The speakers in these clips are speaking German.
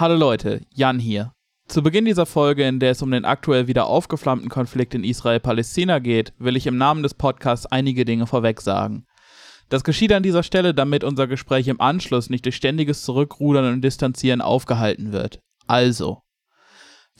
Hallo Leute, Jan hier. Zu Beginn dieser Folge, in der es um den aktuell wieder aufgeflammten Konflikt in Israel-Palästina geht, will ich im Namen des Podcasts einige Dinge vorweg sagen. Das geschieht an dieser Stelle, damit unser Gespräch im Anschluss nicht durch ständiges Zurückrudern und Distanzieren aufgehalten wird. Also,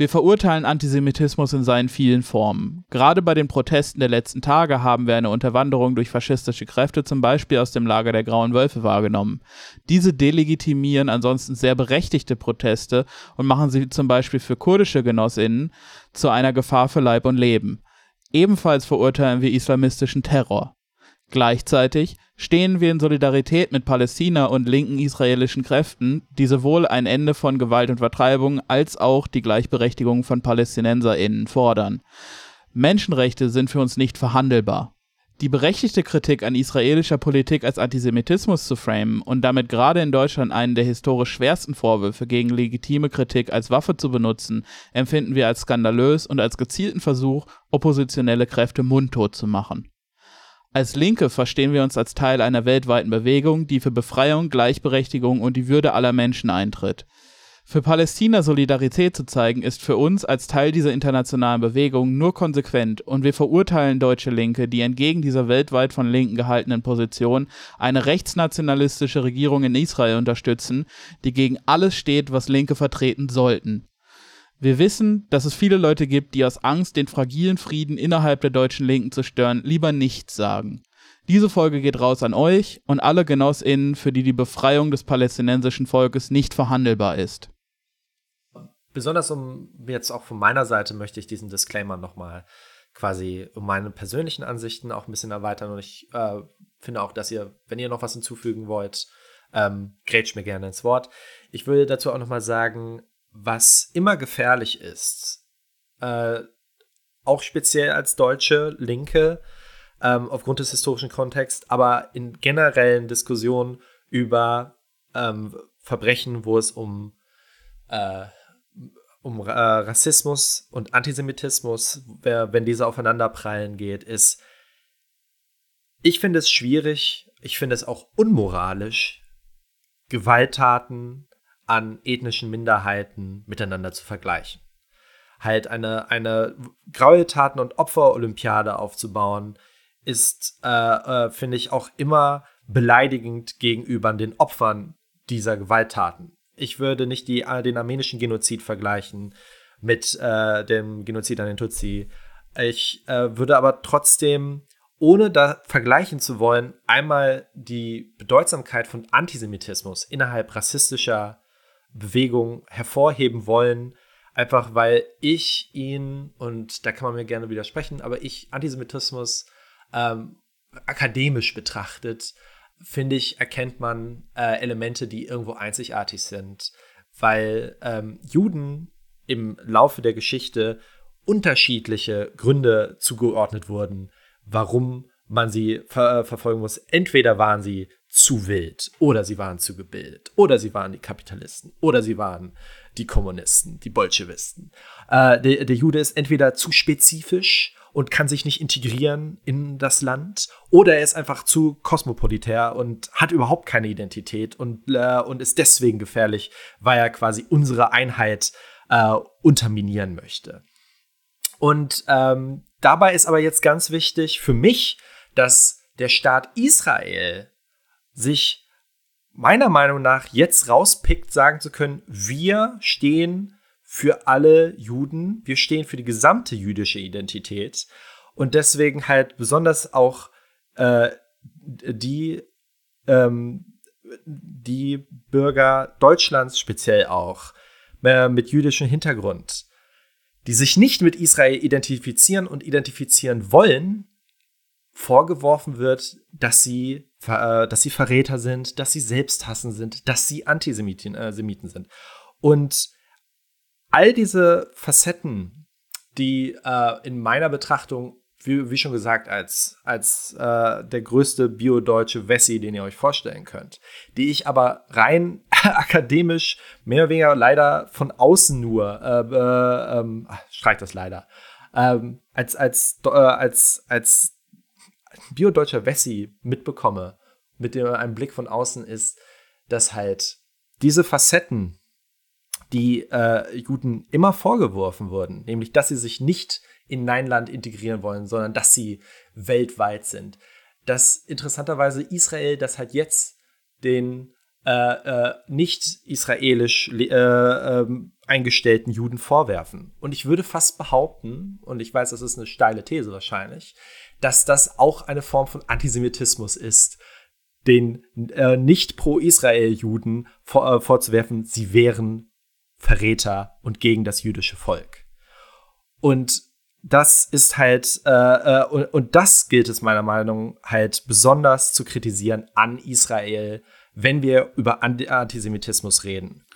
wir verurteilen Antisemitismus in seinen vielen Formen. Gerade bei den Protesten der letzten Tage haben wir eine Unterwanderung durch faschistische Kräfte zum Beispiel aus dem Lager der Grauen Wölfe wahrgenommen. Diese delegitimieren ansonsten sehr berechtigte Proteste und machen sie zum Beispiel für kurdische Genossinnen zu einer Gefahr für Leib und Leben. Ebenfalls verurteilen wir islamistischen Terror. Gleichzeitig stehen wir in Solidarität mit Palästina und linken israelischen Kräften, die sowohl ein Ende von Gewalt und Vertreibung als auch die Gleichberechtigung von PalästinenserInnen fordern. Menschenrechte sind für uns nicht verhandelbar. Die berechtigte Kritik an israelischer Politik als Antisemitismus zu framen und damit gerade in Deutschland einen der historisch schwersten Vorwürfe gegen legitime Kritik als Waffe zu benutzen, empfinden wir als skandalös und als gezielten Versuch, oppositionelle Kräfte mundtot zu machen. Als Linke verstehen wir uns als Teil einer weltweiten Bewegung, die für Befreiung, Gleichberechtigung und die Würde aller Menschen eintritt. Für Palästina Solidarität zu zeigen, ist für uns als Teil dieser internationalen Bewegung nur konsequent und wir verurteilen deutsche Linke, die entgegen dieser weltweit von Linken gehaltenen Position eine rechtsnationalistische Regierung in Israel unterstützen, die gegen alles steht, was Linke vertreten sollten. Wir wissen, dass es viele Leute gibt, die aus Angst, den fragilen Frieden innerhalb der deutschen Linken zu stören, lieber nichts sagen. Diese Folge geht raus an euch und alle GenossInnen, für die die Befreiung des palästinensischen Volkes nicht verhandelbar ist. Besonders um jetzt auch von meiner Seite möchte ich diesen Disclaimer nochmal quasi um meine persönlichen Ansichten auch ein bisschen erweitern und ich äh, finde auch, dass ihr, wenn ihr noch was hinzufügen wollt, ähm, grätscht mir gerne ins Wort. Ich würde dazu auch nochmal sagen, was immer gefährlich ist, äh, auch speziell als deutsche Linke, ähm, aufgrund des historischen Kontexts, aber in generellen Diskussionen über ähm, Verbrechen, wo es um, äh, um äh, Rassismus und Antisemitismus, wenn diese aufeinanderprallen geht, ist, ich finde es schwierig, ich finde es auch unmoralisch, Gewalttaten an ethnischen Minderheiten miteinander zu vergleichen. Halt eine, eine Gräueltaten- und Opferolympiade aufzubauen, ist, äh, äh, finde ich, auch immer beleidigend gegenüber den Opfern dieser Gewalttaten. Ich würde nicht die, äh, den armenischen Genozid vergleichen mit äh, dem Genozid an den Tutsi. Ich äh, würde aber trotzdem, ohne da vergleichen zu wollen, einmal die Bedeutsamkeit von Antisemitismus innerhalb rassistischer Bewegung hervorheben wollen, einfach weil ich ihn, und da kann man mir gerne widersprechen, aber ich Antisemitismus ähm, akademisch betrachtet, finde ich, erkennt man äh, Elemente, die irgendwo einzigartig sind, weil ähm, Juden im Laufe der Geschichte unterschiedliche Gründe zugeordnet wurden, warum man sie ver verfolgen muss. Entweder waren sie zu wild oder sie waren zu gebildet oder sie waren die Kapitalisten oder sie waren die Kommunisten, die Bolschewisten. Äh, der, der Jude ist entweder zu spezifisch und kann sich nicht integrieren in das Land oder er ist einfach zu kosmopolitär und hat überhaupt keine Identität und, äh, und ist deswegen gefährlich, weil er quasi unsere Einheit äh, unterminieren möchte. Und ähm, dabei ist aber jetzt ganz wichtig für mich, dass der Staat Israel sich meiner Meinung nach jetzt rauspickt, sagen zu können, wir stehen für alle Juden, wir stehen für die gesamte jüdische Identität und deswegen halt besonders auch äh, die, ähm, die Bürger Deutschlands speziell auch äh, mit jüdischem Hintergrund, die sich nicht mit Israel identifizieren und identifizieren wollen, vorgeworfen wird, dass sie, äh, dass sie Verräter sind, dass sie Selbsthassen sind, dass sie Antisemiten äh, sind. Und all diese Facetten, die äh, in meiner Betrachtung, wie, wie, schon gesagt, als, als äh, der größte biodeutsche Wessi, den ihr euch vorstellen könnt, die ich aber rein akademisch mehr oder weniger leider von außen nur, äh, äh, ähm, streicht das leider, ähm, als, als, äh, als, als biodeutscher Wessi mitbekomme, mit dem einem Blick von außen ist, dass halt diese Facetten, die äh, Juden immer vorgeworfen wurden, nämlich dass sie sich nicht in ein Land integrieren wollen, sondern dass sie weltweit sind. Dass interessanterweise Israel das halt jetzt den äh, äh, nicht israelisch äh, ähm, eingestellten Juden vorwerfen. Und ich würde fast behaupten, und ich weiß, das ist eine steile These wahrscheinlich, dass das auch eine Form von Antisemitismus ist, den äh, nicht pro-Israel-Juden vor, äh, vorzuwerfen, sie wären Verräter und gegen das jüdische Volk. Und das ist halt, äh, äh, und, und, das gilt es meiner Meinung nach halt besonders zu kritisieren an Israel, wenn wir über Antisemitismus reden.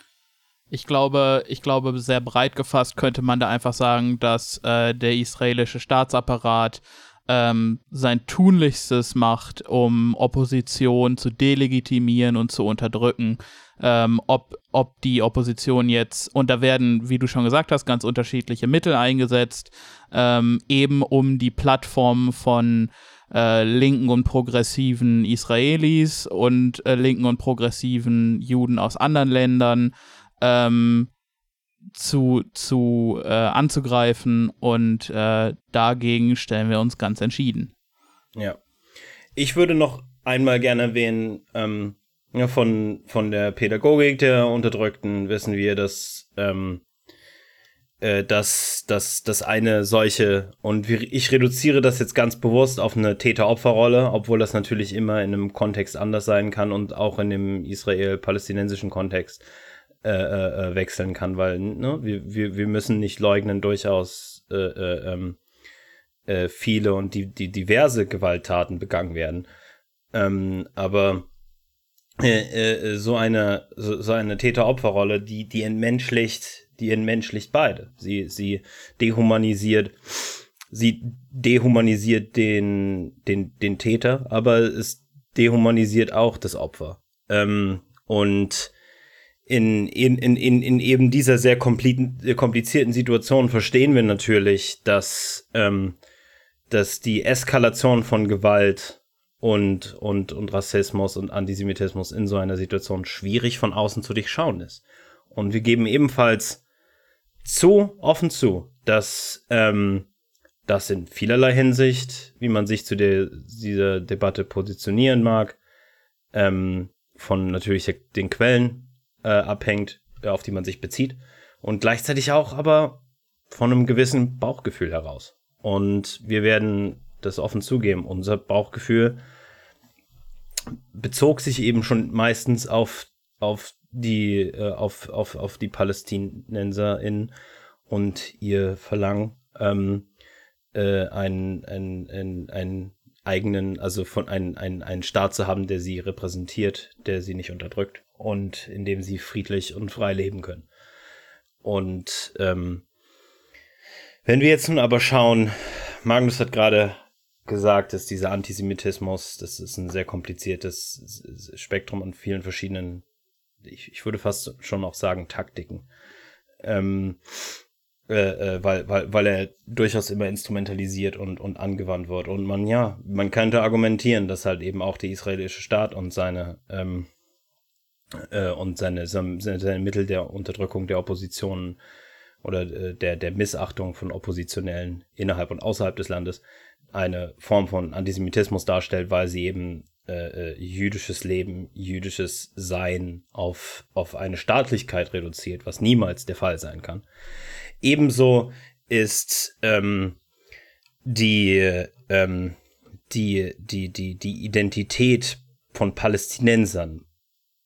Ich glaube, ich glaube, sehr breit gefasst könnte man da einfach sagen, dass äh, der israelische Staatsapparat ähm, sein Tunlichstes macht, um Opposition zu delegitimieren und zu unterdrücken. Ähm, ob, ob die Opposition jetzt, und da werden, wie du schon gesagt hast, ganz unterschiedliche Mittel eingesetzt, ähm, eben um die Plattform von äh, linken und progressiven Israelis und äh, linken und progressiven Juden aus anderen Ländern ähm, zu, zu äh, anzugreifen und äh, dagegen stellen wir uns ganz entschieden. Ja. Ich würde noch einmal gerne erwähnen, ähm, ja, von, von der Pädagogik der Unterdrückten wissen wir, dass ähm, äh, dass, dass, dass eine solche, und ich reduziere das jetzt ganz bewusst auf eine Täter-Opfer-Rolle, obwohl das natürlich immer in einem Kontext anders sein kann und auch in dem israel-palästinensischen Kontext äh, äh, äh, wechseln kann, weil ne, wir, wir, wir müssen nicht leugnen, durchaus äh, äh, ähm, äh, viele und die, die diverse Gewalttaten begangen werden. Ähm, aber äh, äh, so eine so, so eine Täter-Opfer-Rolle, die die entmenschlicht, die entmenschlicht beide. Sie sie dehumanisiert sie dehumanisiert den den den Täter, aber es dehumanisiert auch das Opfer. Ähm, und in, in, in, in eben dieser sehr komplizierten Situation verstehen wir natürlich, dass, ähm, dass die Eskalation von Gewalt und, und, und Rassismus und Antisemitismus in so einer Situation schwierig von außen zu durchschauen ist. Und wir geben ebenfalls zu, offen zu, dass dass das in vielerlei Hinsicht, wie man sich zu der, dieser Debatte positionieren mag, ähm, von natürlich den Quellen äh, abhängt, äh, auf die man sich bezieht. Und gleichzeitig auch aber von einem gewissen Bauchgefühl heraus. Und wir werden das offen zugeben. Unser Bauchgefühl bezog sich eben schon meistens auf, auf die, äh, auf, auf, auf die PalästinenserInnen und ihr Verlangen, ähm, äh, einen, einen, einen, eigenen, also von einen, einen, einen Staat zu haben, der sie repräsentiert, der sie nicht unterdrückt und in dem sie friedlich und frei leben können. Und ähm, wenn wir jetzt nun aber schauen, Magnus hat gerade gesagt, dass dieser Antisemitismus, das ist ein sehr kompliziertes Spektrum an vielen verschiedenen, ich, ich würde fast schon auch sagen, Taktiken. Ähm, äh, äh, weil, weil, weil er durchaus immer instrumentalisiert und, und angewandt wird. Und man, ja, man könnte argumentieren, dass halt eben auch der israelische Staat und seine ähm, äh, und seine, seine, seine Mittel der Unterdrückung der Opposition oder äh, der, der Missachtung von Oppositionellen innerhalb und außerhalb des Landes eine Form von Antisemitismus darstellt, weil sie eben äh, äh, jüdisches Leben, jüdisches Sein auf, auf eine Staatlichkeit reduziert, was niemals der Fall sein kann. Ebenso ist ähm, die, ähm, die, die, die, die Identität von Palästinensern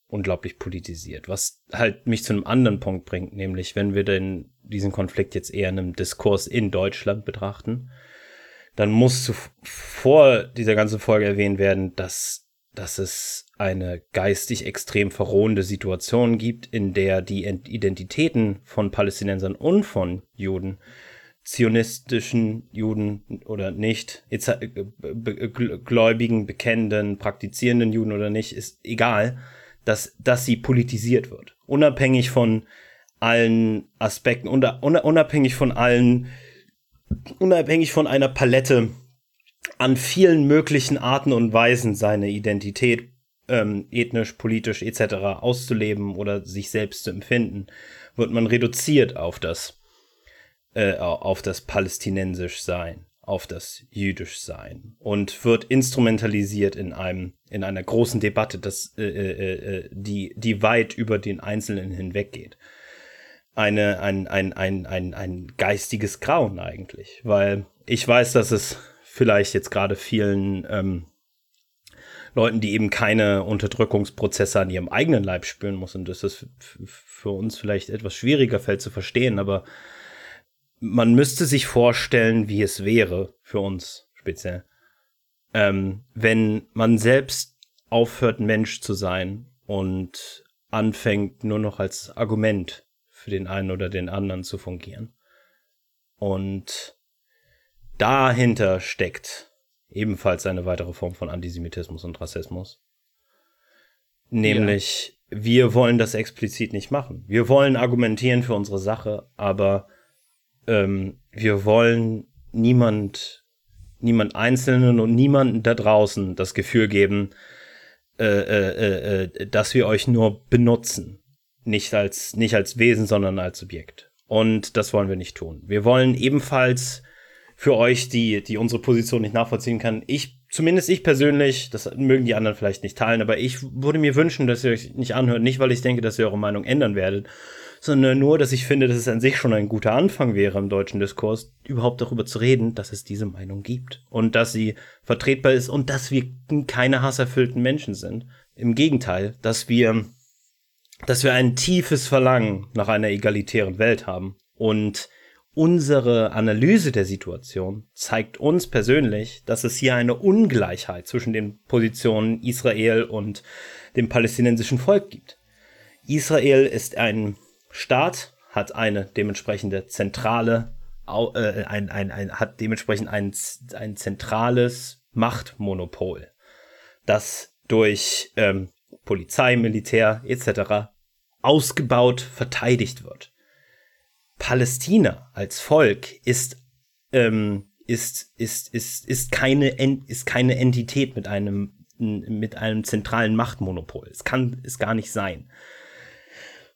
unglaublich politisiert, was halt mich zu einem anderen Punkt bringt, nämlich wenn wir denn diesen Konflikt jetzt eher in einem Diskurs in Deutschland betrachten, dann muss vor dieser ganzen Folge erwähnt werden, dass, dass es eine geistig extrem verrohende Situation gibt, in der die Identitäten von Palästinensern und von Juden, zionistischen Juden oder nicht, gläubigen, bekennenden, praktizierenden Juden oder nicht, ist egal, dass, dass sie politisiert wird. Unabhängig von allen Aspekten, unabhängig von allen, unabhängig von einer Palette an vielen möglichen Arten und Weisen seine Identität ähm, ethnisch, politisch etc. auszuleben oder sich selbst zu empfinden, wird man reduziert auf das, äh, auf das palästinensisch Sein, auf das jüdisch Sein und wird instrumentalisiert in einem, in einer großen Debatte, das, äh, äh, äh, die, die weit über den Einzelnen hinweggeht. Eine, ein, ein, ein, ein, ein geistiges Grauen eigentlich, weil ich weiß, dass es vielleicht jetzt gerade vielen ähm, Leuten, die eben keine Unterdrückungsprozesse an ihrem eigenen Leib spüren muss und dass es für uns vielleicht etwas schwieriger fällt zu verstehen, aber man müsste sich vorstellen, wie es wäre für uns speziell, ähm, wenn man selbst aufhört, Mensch zu sein und anfängt nur noch als Argument für den einen oder den anderen zu fungieren. Und dahinter steckt ebenfalls eine weitere Form von Antisemitismus und Rassismus. Nämlich, ja. wir wollen das explizit nicht machen. Wir wollen argumentieren für unsere Sache, aber ähm, wir wollen niemand, niemand Einzelnen und niemanden da draußen das Gefühl geben, äh, äh, äh, dass wir euch nur benutzen. Nicht als, nicht als Wesen, sondern als Subjekt. Und das wollen wir nicht tun. Wir wollen ebenfalls für euch, die, die unsere Position nicht nachvollziehen kann. Ich, zumindest ich persönlich, das mögen die anderen vielleicht nicht teilen, aber ich würde mir wünschen, dass ihr euch nicht anhört, nicht weil ich denke, dass ihr eure Meinung ändern werdet, sondern nur, dass ich finde, dass es an sich schon ein guter Anfang wäre im deutschen Diskurs, überhaupt darüber zu reden, dass es diese Meinung gibt und dass sie vertretbar ist und dass wir keine hasserfüllten Menschen sind. Im Gegenteil, dass wir, dass wir ein tiefes Verlangen nach einer egalitären Welt haben und unsere Analyse der Situation zeigt uns persönlich, dass es hier eine Ungleichheit zwischen den Positionen Israel und dem palästinensischen Volk gibt. Israel ist ein Staat, hat eine dementsprechende zentrale, äh, ein, ein, ein, hat dementsprechend ein, ein zentrales Machtmonopol, das durch ähm, Polizei, Militär etc. ausgebaut verteidigt wird. Palästina als Volk ist, ähm, ist, ist, ist, ist, keine, ist keine Entität mit einem, mit einem zentralen Machtmonopol. Es kann es gar nicht sein.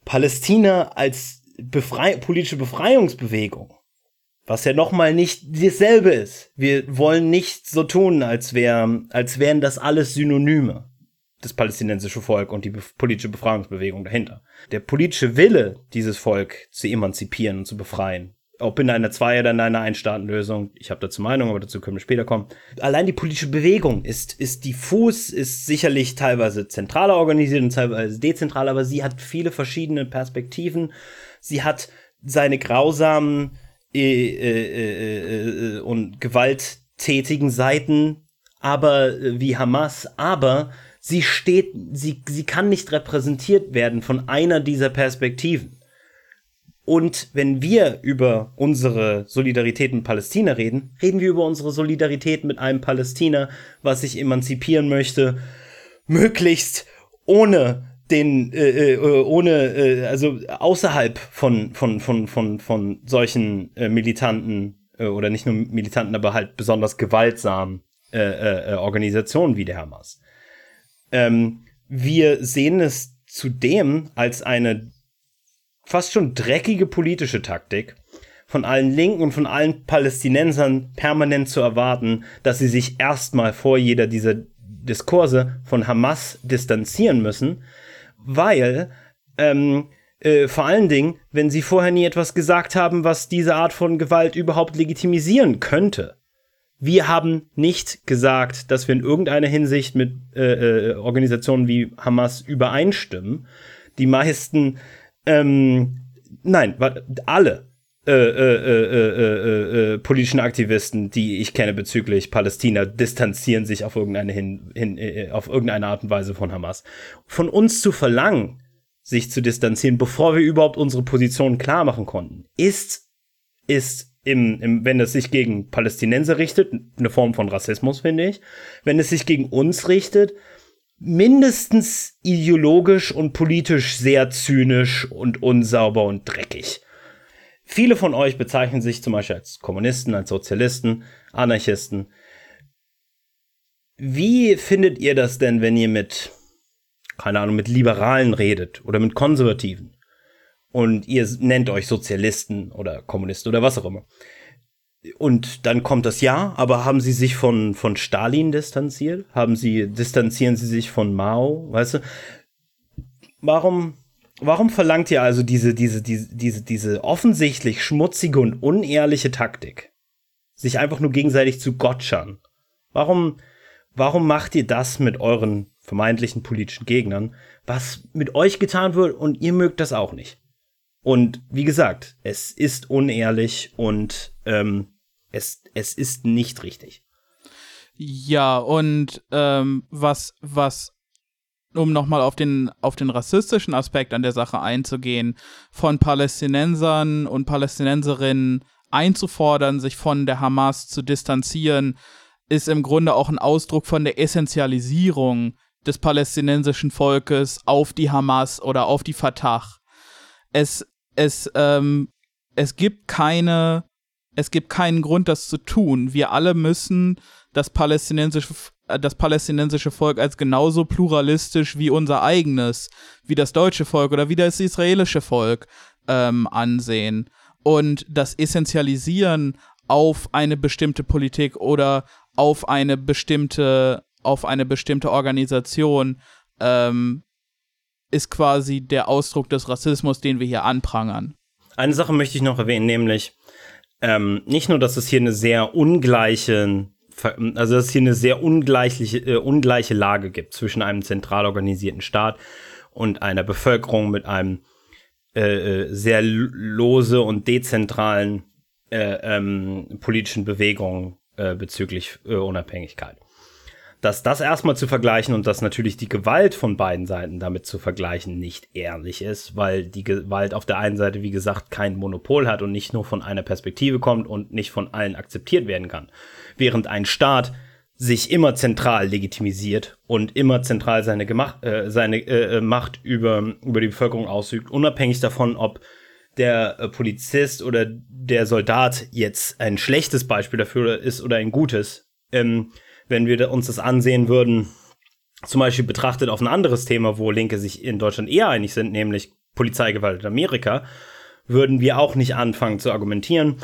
Palästina als Befrei politische Befreiungsbewegung, was ja nochmal nicht dasselbe ist. Wir wollen nicht so tun, als, wär, als wären das alles Synonyme das palästinensische Volk und die be politische Befreiungsbewegung dahinter. Der politische Wille, dieses Volk zu emanzipieren und zu befreien, ob in einer Zwei- oder in einer Einstaatenlösung, ich habe dazu Meinung, aber dazu können wir später kommen. Allein die politische Bewegung ist, ist diffus, ist sicherlich teilweise zentraler organisiert und teilweise dezentral, aber sie hat viele verschiedene Perspektiven. Sie hat seine grausamen äh, äh, äh, äh und gewalttätigen Seiten, aber äh, wie Hamas, aber sie steht, sie, sie kann nicht repräsentiert werden von einer dieser Perspektiven. Und wenn wir über unsere Solidarität mit Palästina reden, reden wir über unsere Solidarität mit einem Palästina, was sich emanzipieren möchte, möglichst ohne den, äh, äh, ohne, äh, also außerhalb von, von, von, von, von solchen äh, militanten, äh, oder nicht nur militanten, aber halt besonders gewaltsamen äh, äh, äh Organisationen wie der Hamas. Ähm, wir sehen es zudem als eine fast schon dreckige politische Taktik, von allen Linken und von allen Palästinensern permanent zu erwarten, dass sie sich erstmal vor jeder dieser Diskurse von Hamas distanzieren müssen, weil ähm, äh, vor allen Dingen, wenn sie vorher nie etwas gesagt haben, was diese Art von Gewalt überhaupt legitimisieren könnte. Wir haben nicht gesagt, dass wir in irgendeiner Hinsicht mit äh, äh, Organisationen wie Hamas übereinstimmen. Die meisten, ähm, nein, alle äh äh, äh, äh, äh, politischen Aktivisten, die ich kenne bezüglich Palästina, distanzieren sich auf irgendeine, hin, hin, auf irgendeine Art und Weise von Hamas. Von uns zu verlangen, sich zu distanzieren, bevor wir überhaupt unsere Position klar machen konnten, ist, ist im, im, wenn es sich gegen Palästinenser richtet, eine Form von Rassismus, finde ich. Wenn es sich gegen uns richtet, mindestens ideologisch und politisch sehr zynisch und unsauber und dreckig. Viele von euch bezeichnen sich zum Beispiel als Kommunisten, als Sozialisten, Anarchisten. Wie findet ihr das denn, wenn ihr mit, keine Ahnung, mit Liberalen redet oder mit Konservativen? Und ihr nennt euch Sozialisten oder Kommunisten oder was auch immer. Und dann kommt das Ja, aber haben sie sich von, von Stalin distanziert? Haben sie, distanzieren sie sich von Mao? Weißt du? Warum, warum verlangt ihr also diese, diese, diese, diese, diese offensichtlich schmutzige und unehrliche Taktik? Sich einfach nur gegenseitig zu gotschern? Warum, warum macht ihr das mit euren vermeintlichen politischen Gegnern, was mit euch getan wird und ihr mögt das auch nicht? Und wie gesagt, es ist unehrlich und ähm, es, es ist nicht richtig. Ja, und ähm, was, was, um nochmal auf den, auf den rassistischen Aspekt an der Sache einzugehen, von Palästinensern und Palästinenserinnen einzufordern, sich von der Hamas zu distanzieren, ist im Grunde auch ein Ausdruck von der Essentialisierung des palästinensischen Volkes auf die Hamas oder auf die Fatah. Es, es, ähm, es gibt keine es gibt keinen Grund, das zu tun. Wir alle müssen das palästinensische, äh, das palästinensische Volk als genauso pluralistisch wie unser eigenes, wie das deutsche Volk oder wie das israelische Volk ähm, ansehen. Und das Essentialisieren auf eine bestimmte Politik oder auf eine bestimmte, auf eine bestimmte Organisation ähm, ist quasi der Ausdruck des Rassismus, den wir hier anprangern. Eine Sache möchte ich noch erwähnen, nämlich ähm, nicht nur, dass es hier eine sehr ungleiche, also dass es hier eine sehr ungleiche, äh, ungleiche Lage gibt zwischen einem zentral organisierten Staat und einer Bevölkerung mit einem äh, äh sehr lose und dezentralen äh, ähm, politischen Bewegungen äh, bezüglich äh, Unabhängigkeit dass das erstmal zu vergleichen und dass natürlich die Gewalt von beiden Seiten damit zu vergleichen nicht ehrlich ist, weil die Gewalt auf der einen Seite, wie gesagt, kein Monopol hat und nicht nur von einer Perspektive kommt und nicht von allen akzeptiert werden kann. Während ein Staat sich immer zentral legitimisiert und immer zentral seine, Gemach äh, seine äh, äh, Macht über, über die Bevölkerung ausübt, unabhängig davon, ob der äh, Polizist oder der Soldat jetzt ein schlechtes Beispiel dafür ist oder ein gutes. Ähm, wenn wir uns das ansehen würden, zum Beispiel betrachtet auf ein anderes Thema, wo Linke sich in Deutschland eher einig sind, nämlich Polizeigewalt in Amerika, würden wir auch nicht anfangen zu argumentieren,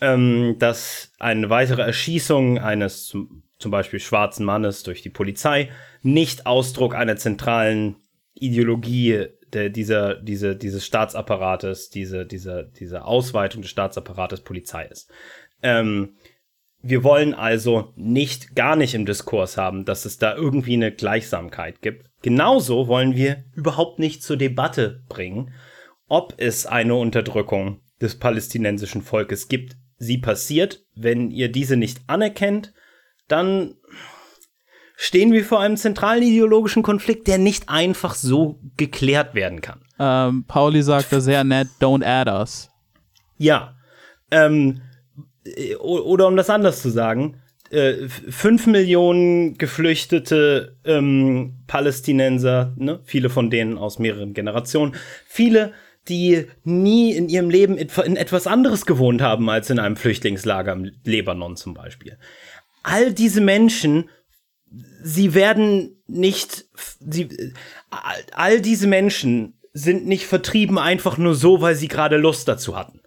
ähm, dass eine weitere Erschießung eines zum, Beispiel schwarzen Mannes durch die Polizei nicht Ausdruck einer zentralen Ideologie der, dieser, diese, dieses Staatsapparates, diese, diese, diese Ausweitung des Staatsapparates Polizei ist. Ähm, wir wollen also nicht gar nicht im Diskurs haben, dass es da irgendwie eine Gleichsamkeit gibt. Genauso wollen wir überhaupt nicht zur Debatte bringen, ob es eine Unterdrückung des palästinensischen Volkes gibt. Sie passiert, wenn ihr diese nicht anerkennt, dann stehen wir vor einem zentralen ideologischen Konflikt, der nicht einfach so geklärt werden kann. Ähm, Pauli sagte sehr nett, don't add us. Ja. Ähm, äh, oder um das anders zu sagen, äh, fünf Millionen geflüchtete ähm, Palästinenser, ne? viele von denen aus mehreren Generationen, viele, die nie in ihrem Leben in etwas anderes gewohnt haben als in einem Flüchtlingslager im Libanon zum Beispiel. All diese Menschen, sie werden nicht, sie, all diese Menschen sind nicht vertrieben einfach nur so, weil sie gerade Lust dazu hatten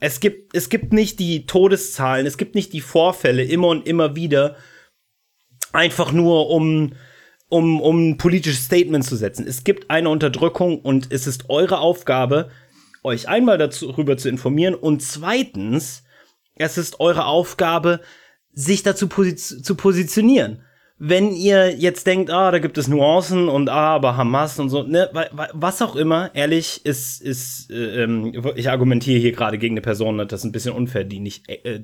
es gibt, es gibt nicht die Todeszahlen, es gibt nicht die Vorfälle immer und immer wieder, einfach nur um, um, um ein politisches Statement zu setzen. Es gibt eine Unterdrückung und es ist eure Aufgabe, euch einmal darüber zu informieren und zweitens, es ist eure Aufgabe, sich dazu posi zu positionieren wenn ihr jetzt denkt, ah, da gibt es Nuancen und ah, aber Hamas und so, ne, was auch immer, ehrlich, ist, ist, äh, ähm, ich argumentiere hier gerade gegen eine Person, das ist ein bisschen unfair, die nicht, äh,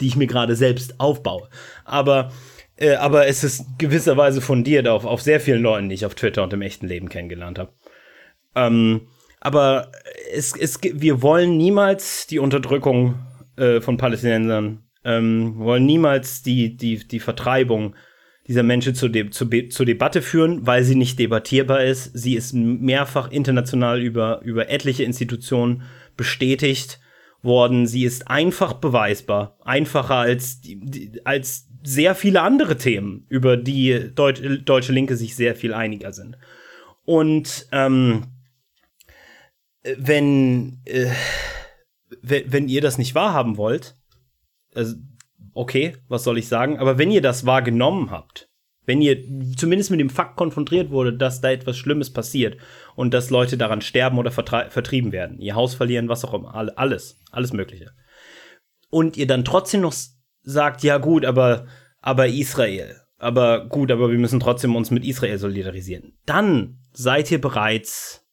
die ich mir gerade selbst aufbaue. Aber, äh, aber es ist gewisserweise fundiert auf, auf sehr vielen Leuten, die ich auf Twitter und im echten Leben kennengelernt habe. Ähm, aber es, es, wir wollen niemals die Unterdrückung äh, von Palästinensern, ähm, wollen niemals die, die, die Vertreibung dieser Menschen zur, De zur, zur Debatte führen, weil sie nicht debattierbar ist. Sie ist mehrfach international über, über etliche Institutionen bestätigt worden. Sie ist einfach beweisbar, einfacher als, als sehr viele andere Themen, über die Deut deutsche Linke sich sehr viel einiger sind. Und ähm, wenn, äh, wenn ihr das nicht wahrhaben wollt, also, okay, was soll ich sagen, aber wenn ihr das wahrgenommen habt, wenn ihr zumindest mit dem Fakt konfrontiert wurde, dass da etwas Schlimmes passiert und dass Leute daran sterben oder vertrieben werden, ihr Haus verlieren, was auch immer, alles, alles Mögliche. Und ihr dann trotzdem noch sagt, ja gut, aber, aber Israel, aber gut, aber wir müssen trotzdem uns mit Israel solidarisieren. Dann seid ihr bereits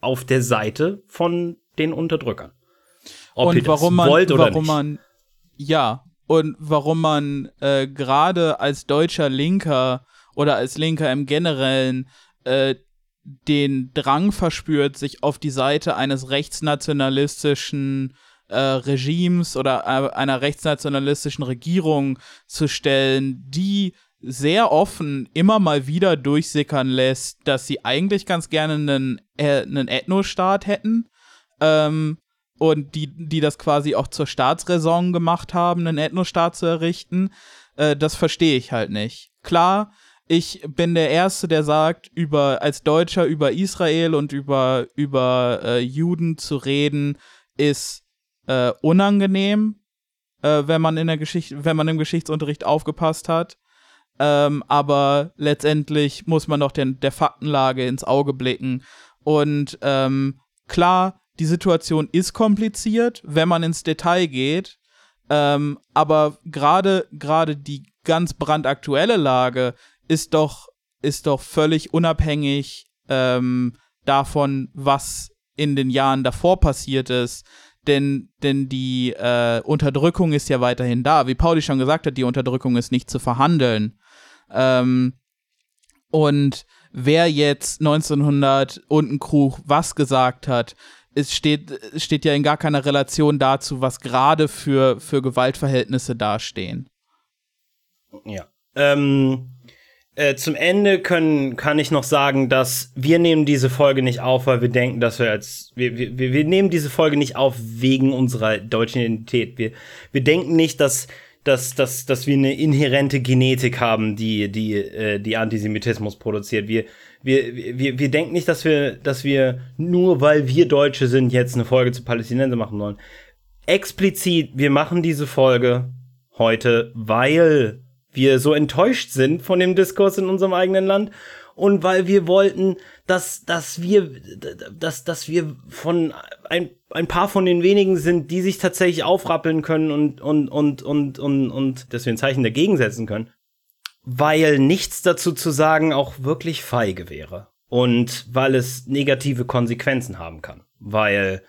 auf der Seite von den Unterdrückern. Ob und ihr warum das wollt man, oder warum nicht. man, ja, und warum man äh, gerade als deutscher Linker oder als Linker im Generellen äh, den Drang verspürt, sich auf die Seite eines rechtsnationalistischen äh, Regimes oder äh, einer rechtsnationalistischen Regierung zu stellen, die sehr offen immer mal wieder durchsickern lässt, dass sie eigentlich ganz gerne einen, äh, einen Ethnostaat hätten. Ähm, und die, die das quasi auch zur Staatsräson gemacht haben, einen Ethnostaat zu errichten, äh, das verstehe ich halt nicht. Klar, ich bin der Erste, der sagt, über als Deutscher über Israel und über, über äh, Juden zu reden, ist äh, unangenehm, äh, wenn man in der Geschichte, wenn man im Geschichtsunterricht aufgepasst hat. Ähm, aber letztendlich muss man doch den, der Faktenlage ins Auge blicken. Und ähm, klar, die Situation ist kompliziert, wenn man ins Detail geht. Ähm, aber gerade gerade die ganz brandaktuelle Lage ist doch ist doch völlig unabhängig ähm, davon, was in den Jahren davor passiert ist. Denn, denn die äh, Unterdrückung ist ja weiterhin da. Wie Pauli schon gesagt hat, die Unterdrückung ist nicht zu verhandeln. Ähm, und wer jetzt 1900 und ein Krug was gesagt hat, es steht, steht ja in gar keiner Relation dazu, was gerade für, für Gewaltverhältnisse dastehen. Ja. Ähm, äh, zum Ende können, kann ich noch sagen, dass wir nehmen diese Folge nicht auf, weil wir denken, dass wir als wir, wir, wir nehmen diese Folge nicht auf wegen unserer deutschen Identität. Wir, wir denken nicht, dass dass, dass, dass wir eine inhärente Genetik haben, die, die, äh, die Antisemitismus produziert. Wir, wir, wir, wir denken nicht, dass wir, dass wir nur weil wir Deutsche sind, jetzt eine Folge zu Palästinenser machen wollen. Explizit, wir machen diese Folge heute, weil wir so enttäuscht sind von dem Diskurs in unserem eigenen Land und weil wir wollten, dass, dass wir, dass, dass wir von ein, ein paar von den wenigen sind, die sich tatsächlich aufrappeln können und, und, und, und, und, und, dass wir ein Zeichen dagegen setzen können weil nichts dazu zu sagen auch wirklich feige wäre. Und weil es negative Konsequenzen haben kann. Weil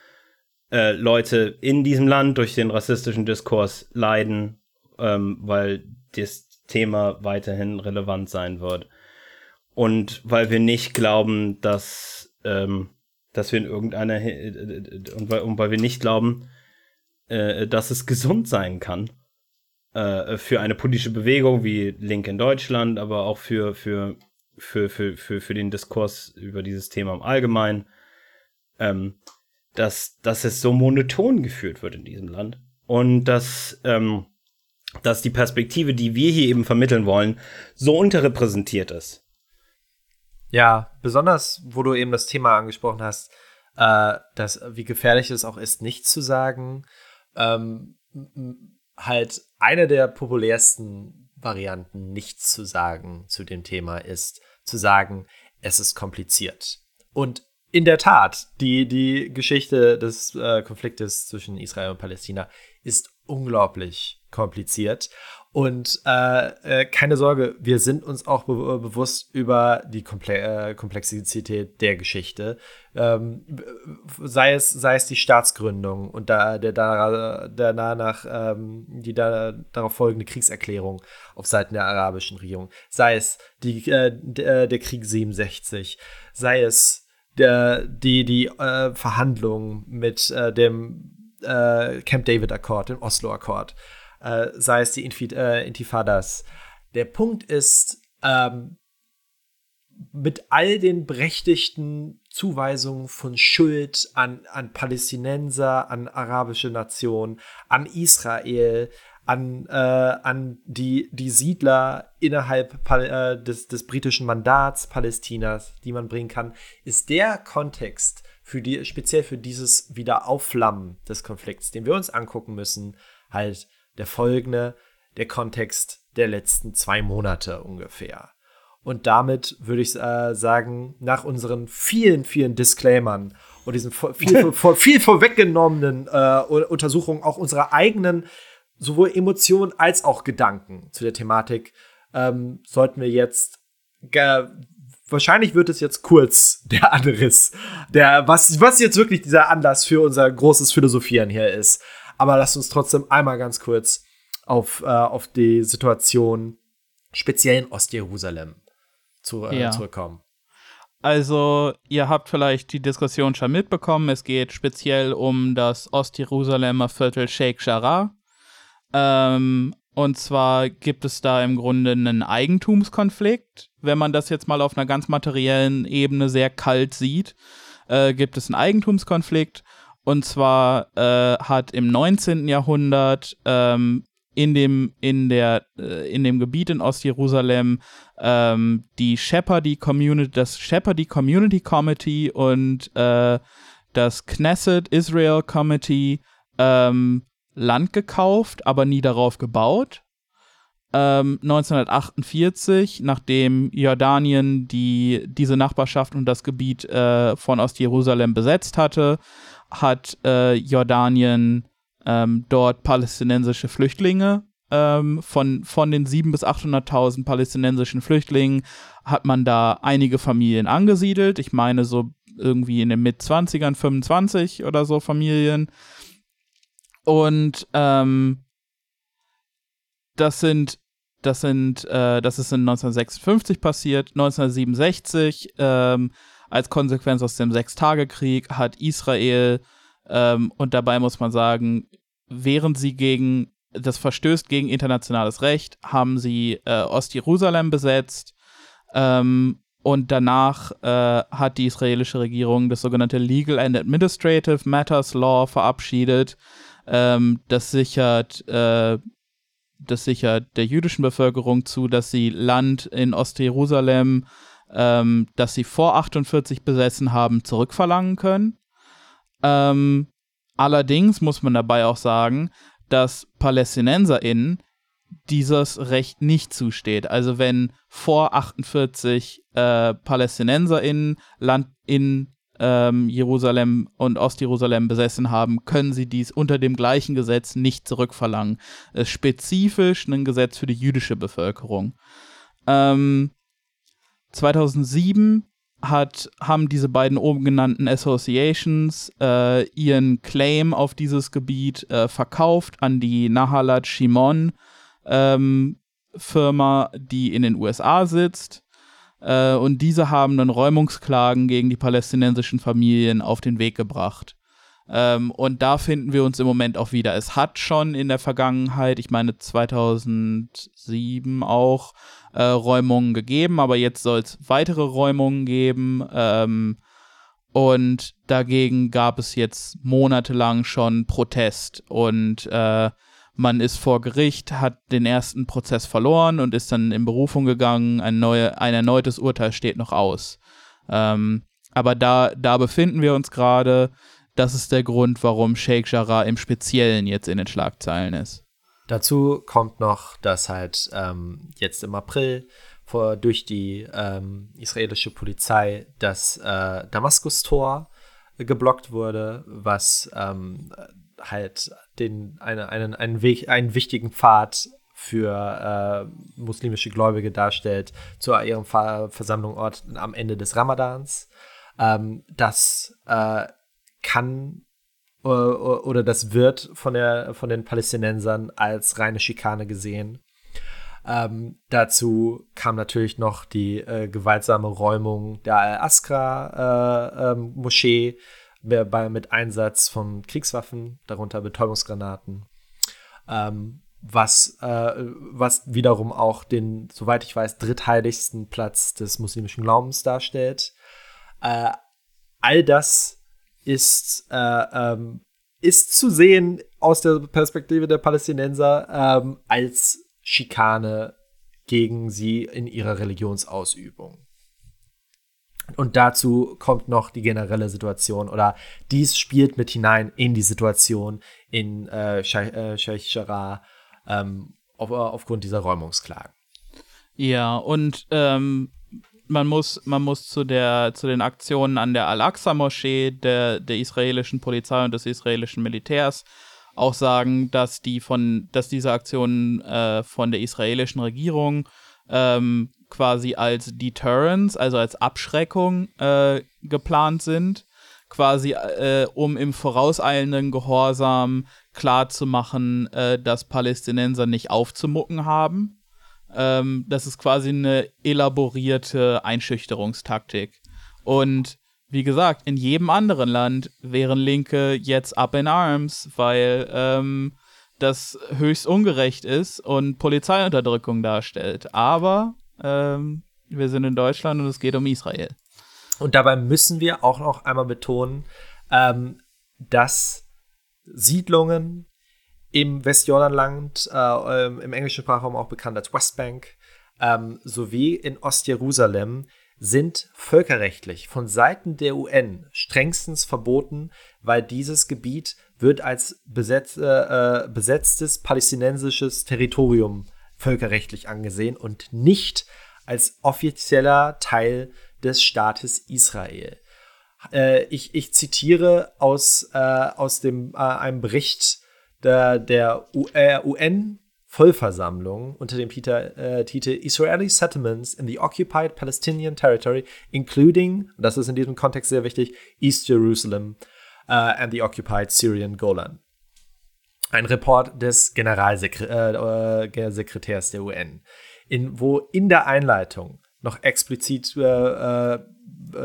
äh, Leute in diesem Land durch den rassistischen Diskurs leiden, ähm, weil das Thema weiterhin relevant sein wird. Und weil wir nicht glauben, dass, ähm, dass wir in irgendeiner, und weil, und weil wir nicht glauben, äh, dass es gesund sein kann, äh, für eine politische Bewegung wie Link in Deutschland, aber auch für, für, für, für, für, für den Diskurs über dieses Thema im Allgemeinen, ähm, dass, dass es so monoton geführt wird in diesem Land. Und dass, ähm, dass die Perspektive, die wir hier eben vermitteln wollen, so unterrepräsentiert ist. Ja, besonders, wo du eben das Thema angesprochen hast, äh, dass, wie gefährlich es auch ist, nichts zu sagen. Ähm, halt eine der populärsten Varianten, nichts zu sagen zu dem Thema ist, zu sagen, es ist kompliziert. Und in der Tat, die, die Geschichte des äh, Konfliktes zwischen Israel und Palästina ist unglaublich kompliziert. Und äh, äh, keine Sorge, wir sind uns auch be bewusst über die Komple äh, Komplexität der Geschichte. Ähm, sei, es, sei es die Staatsgründung und da, der, der, der danach ähm, die da, darauf folgende Kriegserklärung auf Seiten der arabischen Regierung, sei es die, äh, der, der Krieg 67, sei es der, die, die äh, Verhandlungen mit äh, dem Camp David Akkord, dem Oslo Akkord äh, sei es die Infi äh, Intifadas. Der Punkt ist, ähm, mit all den berechtigten Zuweisungen von Schuld an, an Palästinenser, an arabische Nationen, an Israel, an, äh, an die, die Siedler innerhalb äh, des, des britischen Mandats Palästinas, die man bringen kann, ist der Kontext für die, speziell für dieses Wiederaufflammen des Konflikts, den wir uns angucken müssen, halt der folgende, der Kontext der letzten zwei Monate ungefähr. Und damit würde ich äh, sagen, nach unseren vielen, vielen Disclaimern und diesen viel, viel, viel vorweggenommenen äh, Untersuchungen auch unserer eigenen sowohl Emotionen als auch Gedanken zu der Thematik, ähm, sollten wir jetzt wahrscheinlich wird es jetzt kurz der Anriss, der was was jetzt wirklich dieser Anlass für unser großes Philosophieren hier ist. Aber lasst uns trotzdem einmal ganz kurz auf, äh, auf die Situation speziell in Ostjerusalem zu, äh, ja. zurückkommen. Also, ihr habt vielleicht die Diskussion schon mitbekommen. Es geht speziell um das Ostjerusalemer Viertel Sheikh Jarrah. Ähm, und zwar gibt es da im Grunde einen Eigentumskonflikt. Wenn man das jetzt mal auf einer ganz materiellen Ebene sehr kalt sieht, äh, gibt es einen Eigentumskonflikt. Und zwar äh, hat im 19. Jahrhundert ähm, in dem, in der, äh, in dem Gebiet in Ostjerusalem ähm, die Shepherdie Community, das Shepherdie Community Committee und äh, das Knesset Israel Committee ähm, Land gekauft, aber nie darauf gebaut. Ähm, 1948, nachdem Jordanien die, diese Nachbarschaft und das Gebiet äh, von Ostjerusalem besetzt hatte, hat äh, Jordanien ähm, dort palästinensische Flüchtlinge. Ähm, von, von den 700.000 bis 800.000 palästinensischen Flüchtlingen hat man da einige Familien angesiedelt. Ich meine so irgendwie in den Mit-20ern, 25 oder so Familien. Und ähm, das sind, das sind, äh, das ist in 1956 passiert. 1967, ähm, als Konsequenz aus dem Sechstagekrieg, hat Israel ähm, und dabei muss man sagen, während sie gegen das verstößt gegen internationales Recht, haben sie äh, Ostjerusalem besetzt ähm, und danach äh, hat die israelische Regierung das sogenannte Legal and Administrative Matters Law verabschiedet. Ähm, das sichert äh, das sichert der jüdischen Bevölkerung zu, dass sie Land in Ostjerusalem, ähm, das sie vor 48 besessen haben, zurückverlangen können. Ähm, allerdings muss man dabei auch sagen, dass PalästinenserInnen dieses Recht nicht zusteht. Also wenn vor 48 äh, PalästinenserInnen Land in ähm, Jerusalem und Ostjerusalem besessen haben, können sie dies unter dem gleichen Gesetz nicht zurückverlangen. Es ist spezifisch ein Gesetz für die jüdische Bevölkerung. Ähm, 2007 hat, haben diese beiden oben genannten Associations äh, ihren Claim auf dieses Gebiet äh, verkauft an die Nahalat Shimon ähm, Firma, die in den USA sitzt. Äh, und diese haben dann Räumungsklagen gegen die palästinensischen Familien auf den Weg gebracht. Ähm, und da finden wir uns im Moment auch wieder. Es hat schon in der Vergangenheit, ich meine 2007 auch, äh, Räumungen gegeben, aber jetzt soll es weitere Räumungen geben. Ähm, und dagegen gab es jetzt monatelang schon Protest. Und äh, man ist vor Gericht, hat den ersten Prozess verloren und ist dann in Berufung gegangen. Ein, neue, ein erneutes Urteil steht noch aus. Ähm, aber da, da befinden wir uns gerade. Das ist der Grund, warum Sheikh Jarrah im Speziellen jetzt in den Schlagzeilen ist. Dazu kommt noch, dass halt ähm, jetzt im April vor, durch die ähm, israelische Polizei das äh, Damaskus-Tor geblockt wurde, was ähm, halt den, eine, einen, einen, Weg, einen wichtigen Pfad für äh, muslimische Gläubige darstellt zu ihrem Ver Versammlungsort am Ende des Ramadans. Ähm, das äh, kann äh, oder das wird von, der, von den Palästinensern als reine Schikane gesehen. Ähm, dazu kam natürlich noch die äh, gewaltsame Räumung der Al-Askra-Moschee, äh, bei, mit Einsatz von Kriegswaffen, darunter Betäubungsgranaten, ähm, was, äh, was wiederum auch den, soweit ich weiß, drittheiligsten Platz des muslimischen Glaubens darstellt. Äh, all das ist, äh, ähm, ist zu sehen aus der Perspektive der Palästinenser ähm, als Schikane gegen sie in ihrer Religionsausübung. Und dazu kommt noch die generelle Situation oder dies spielt mit hinein in die Situation in äh, Sheikh äh, Jarrah ähm, auf, aufgrund dieser Räumungsklagen. Ja, und ähm, man muss, man muss zu, der, zu den Aktionen an der Al-Aqsa-Moschee der, der israelischen Polizei und des israelischen Militärs auch sagen, dass die von, dass diese Aktionen äh, von der israelischen Regierung ähm, quasi als Deterrence, also als Abschreckung äh, geplant sind, quasi äh, um im vorauseilenden Gehorsam klarzumachen, äh, dass Palästinenser nicht aufzumucken haben. Ähm, das ist quasi eine elaborierte Einschüchterungstaktik. Und wie gesagt, in jedem anderen Land wären Linke jetzt up in arms, weil ähm, das höchst ungerecht ist und Polizeiunterdrückung darstellt. Aber ähm, wir sind in Deutschland und es geht um Israel. Und dabei müssen wir auch noch einmal betonen, ähm, dass Siedlungen im Westjordanland, äh, im englischen Sprachraum auch bekannt als Westbank, ähm, sowie in Ostjerusalem sind völkerrechtlich von Seiten der UN strengstens verboten, weil dieses Gebiet wird als besetz, äh, äh, besetztes palästinensisches Territorium völkerrechtlich angesehen und nicht als offizieller Teil des Staates Israel. Äh, ich, ich, zitiere aus, äh, aus dem, äh, einem Bericht der, der UN Vollversammlung unter dem Peter, äh, Titel Israeli Settlements in the Occupied Palestinian Territory, including, das ist in diesem Kontext sehr wichtig, East Jerusalem uh, and the Occupied Syrian Golan. Ein Report des Generalsekretärs äh, der UN, in, wo in der Einleitung noch explizit äh, äh,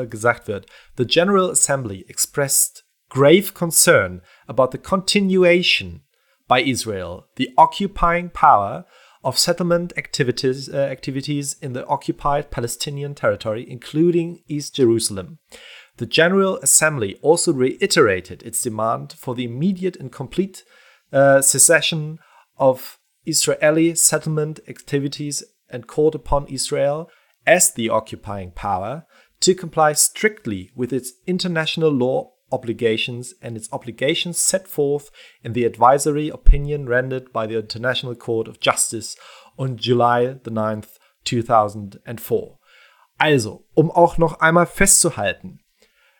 gesagt wird, The General Assembly expressed grave concern about the continuation by Israel, the occupying power of settlement activities, uh, activities in the occupied Palestinian territory, including East Jerusalem. The General Assembly also reiterated its demand for the immediate and complete uh, cessation of Israeli settlement activities and called upon Israel, as the occupying power, to comply strictly with its international law obligations and its obligations set forth in the advisory opinion rendered by the International Court of Justice on July the 9th, 2004. Also, um auch noch einmal festzuhalten,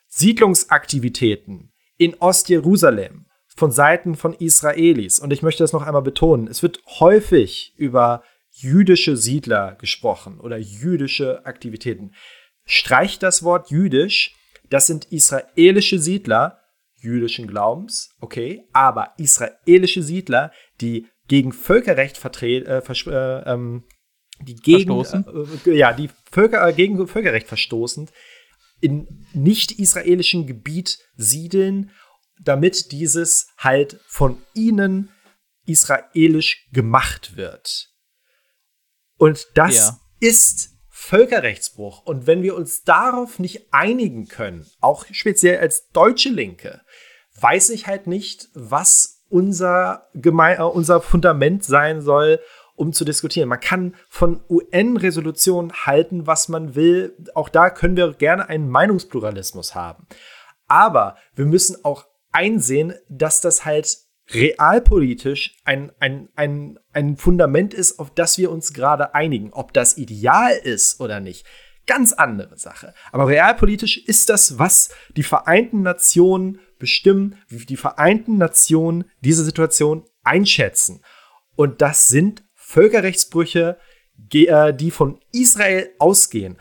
Siedlungsaktivitäten in Ostjerusalem von Seiten von Israelis, und ich möchte das noch einmal betonen, es wird häufig über jüdische Siedler gesprochen oder jüdische Aktivitäten. Streicht das Wort jüdisch das sind israelische Siedler jüdischen Glaubens, okay, aber israelische Siedler, die gegen Völkerrecht vertreten, äh, äh, ähm, die gegen, äh, ja, die Völker, gegen Völkerrecht verstoßend in nicht-israelischem Gebiet siedeln, damit dieses halt von ihnen israelisch gemacht wird. Und das ja. ist Völkerrechtsbruch. Und wenn wir uns darauf nicht einigen können, auch speziell als deutsche Linke, weiß ich halt nicht, was unser, Geme äh, unser Fundament sein soll, um zu diskutieren. Man kann von UN-Resolutionen halten, was man will. Auch da können wir gerne einen Meinungspluralismus haben. Aber wir müssen auch einsehen, dass das halt realpolitisch ein, ein, ein, ein Fundament ist, auf das wir uns gerade einigen. Ob das ideal ist oder nicht, ganz andere Sache. Aber realpolitisch ist das, was die Vereinten Nationen bestimmen, wie die Vereinten Nationen diese Situation einschätzen. Und das sind Völkerrechtsbrüche, äh, die von Israel ausgehen.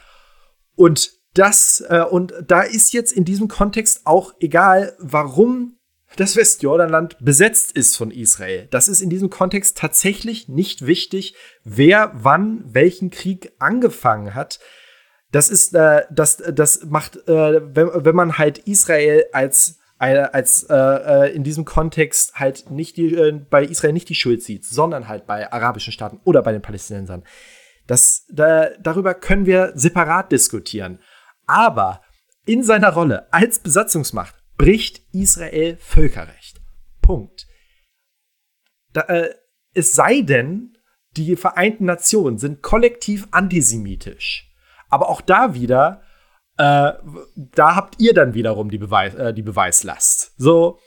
Und das, äh, und da ist jetzt in diesem Kontext auch egal, warum das Westjordanland besetzt ist von Israel. Das ist in diesem Kontext tatsächlich nicht wichtig, wer wann welchen Krieg angefangen hat. Das ist, äh, das, das macht, äh, wenn, wenn man halt Israel als äh, als äh, äh, in diesem Kontext halt nicht die, äh, bei Israel nicht die Schuld sieht, sondern halt bei arabischen Staaten oder bei den Palästinensern. Das, da, darüber können wir separat diskutieren. Aber in seiner Rolle als Besatzungsmacht bricht Israel Völkerrecht. Punkt. Da, äh, es sei denn, die Vereinten Nationen sind kollektiv antisemitisch. Aber auch da wieder Äh, da habt ihr dann wiederum die, Beweis, äh, die Beweislast. So,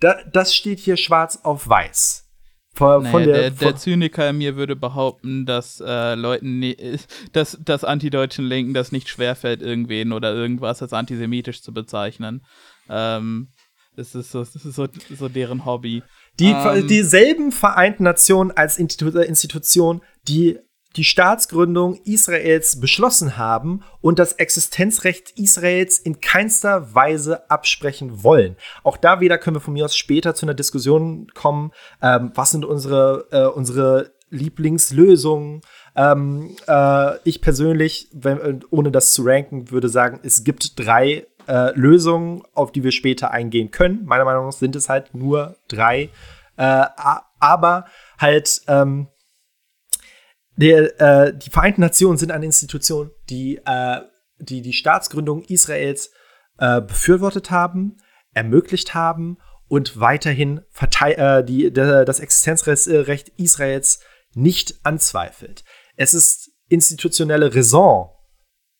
da, das steht hier schwarz auf weiß. Von, naja, von der, der, der, Zyniker in mir würde behaupten, dass äh, Leuten, dass, dass antideutschen Linken das nicht schwerfällt, irgendwen oder irgendwas als antisemitisch zu bezeichnen. Ähm, das ist so, das ist so, so deren Hobby. Die, ähm, dieselben Vereinten Nationen als Institu Institution, die die Staatsgründung Israels beschlossen haben und das Existenzrecht Israels in keinster Weise absprechen wollen. Auch da wieder können wir von mir aus später zu einer Diskussion kommen, ähm, was sind unsere, äh, unsere Lieblingslösungen. Ähm, äh, ich persönlich, wenn, ohne das zu ranken, würde sagen, es gibt drei äh, Lösungen, auf die wir später eingehen können. Meiner Meinung nach sind es halt nur drei. Äh, aber halt, ähm, der, äh, die Vereinten Nationen sind eine Institution, die äh, die, die Staatsgründung Israels äh, befürwortet haben, ermöglicht haben und weiterhin die, der, das Existenzrecht Israels nicht anzweifelt. Es ist institutionelle Raison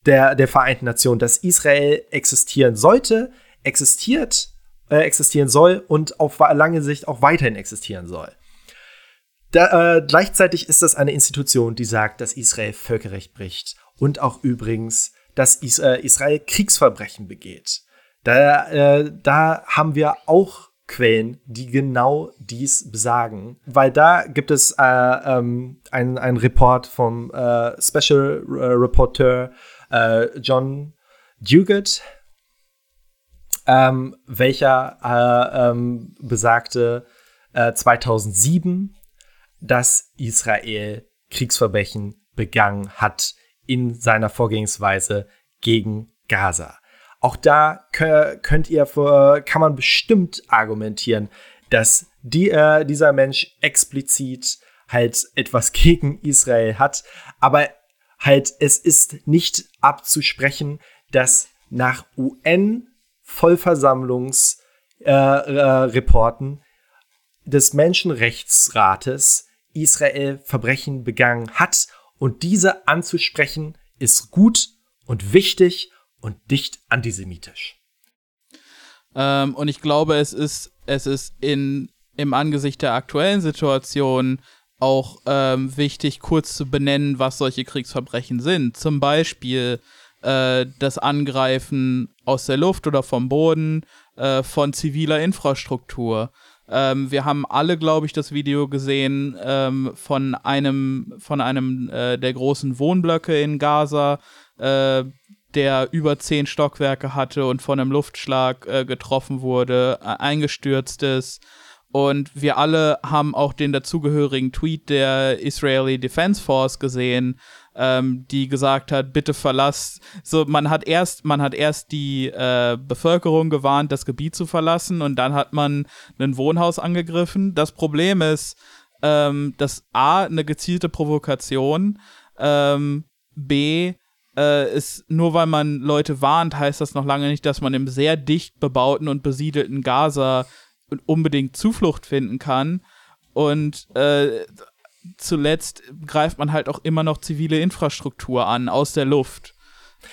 der, der Vereinten Nationen, dass Israel existieren sollte, existiert, äh, existieren soll und auf lange Sicht auch weiterhin existieren soll. Da, äh, gleichzeitig ist das eine Institution, die sagt, dass Israel Völkerrecht bricht und auch übrigens, dass Is äh, Israel Kriegsverbrechen begeht. Da, äh, da haben wir auch Quellen, die genau dies besagen, weil da gibt es äh, ähm, einen Report vom äh, Special äh, Reporter äh, John Duguid, ähm, welcher ähm, besagte 2007 dass Israel Kriegsverbrechen begangen hat in seiner Vorgehensweise gegen Gaza. Auch da könnt ihr, kann man bestimmt argumentieren, dass die, äh, dieser Mensch explizit halt etwas gegen Israel hat, aber halt es ist nicht abzusprechen, dass nach UN-Vollversammlungsreporten äh, äh, des Menschenrechtsrates Israel Verbrechen begangen hat. Und diese anzusprechen ist gut und wichtig und nicht antisemitisch. Ähm, und ich glaube, es ist, es ist in, im Angesicht der aktuellen Situation auch ähm, wichtig, kurz zu benennen, was solche Kriegsverbrechen sind. Zum Beispiel äh, das Angreifen aus der Luft oder vom Boden äh, von ziviler Infrastruktur. Ähm, wir haben alle, glaube ich, das Video gesehen ähm, von einem, von einem äh, der großen Wohnblöcke in Gaza, äh, der über zehn Stockwerke hatte und von einem Luftschlag äh, getroffen wurde, äh, eingestürzt ist. Und wir alle haben auch den dazugehörigen Tweet der Israeli Defense Force gesehen, ähm, die gesagt hat, bitte verlass. So, man hat erst, man hat erst die äh, Bevölkerung gewarnt, das Gebiet zu verlassen, und dann hat man ein Wohnhaus angegriffen. Das Problem ist, ähm, dass A, eine gezielte Provokation, ähm, B, äh, ist, nur weil man Leute warnt, heißt das noch lange nicht, dass man im sehr dicht bebauten und besiedelten Gaza unbedingt Zuflucht finden kann. Und äh, zuletzt greift man halt auch immer noch zivile Infrastruktur an aus der Luft.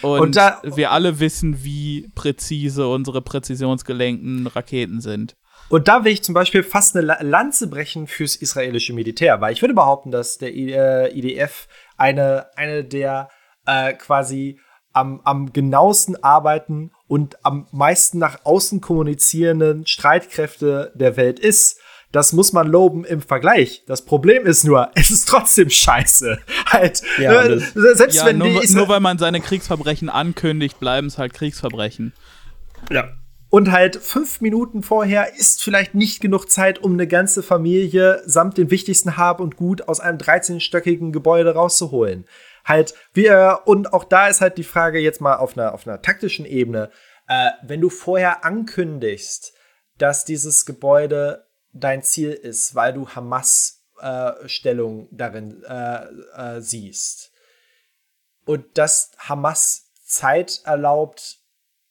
Und, und da, wir alle wissen, wie präzise unsere präzisionsgelenkten Raketen sind. Und da will ich zum Beispiel fast eine Lanze brechen fürs israelische Militär, weil ich würde behaupten, dass der IDF eine, eine der äh, quasi am, am genauesten arbeiten und am meisten nach außen kommunizierenden Streitkräfte der Welt ist. Das muss man loben im Vergleich. Das Problem ist nur, es ist trotzdem scheiße. Halt, ja, äh, selbst ja, wenn nur, die nur weil man seine Kriegsverbrechen ankündigt, bleiben es halt Kriegsverbrechen. Ja. Und halt fünf Minuten vorher ist vielleicht nicht genug Zeit, um eine ganze Familie samt den wichtigsten Hab und Gut aus einem 13-stöckigen Gebäude rauszuholen. Halt, wir, und auch da ist halt die Frage jetzt mal auf einer, auf einer taktischen Ebene, äh, wenn du vorher ankündigst, dass dieses Gebäude dein Ziel ist, weil du Hamas äh, darin äh, äh, siehst und dass Hamas Zeit erlaubt,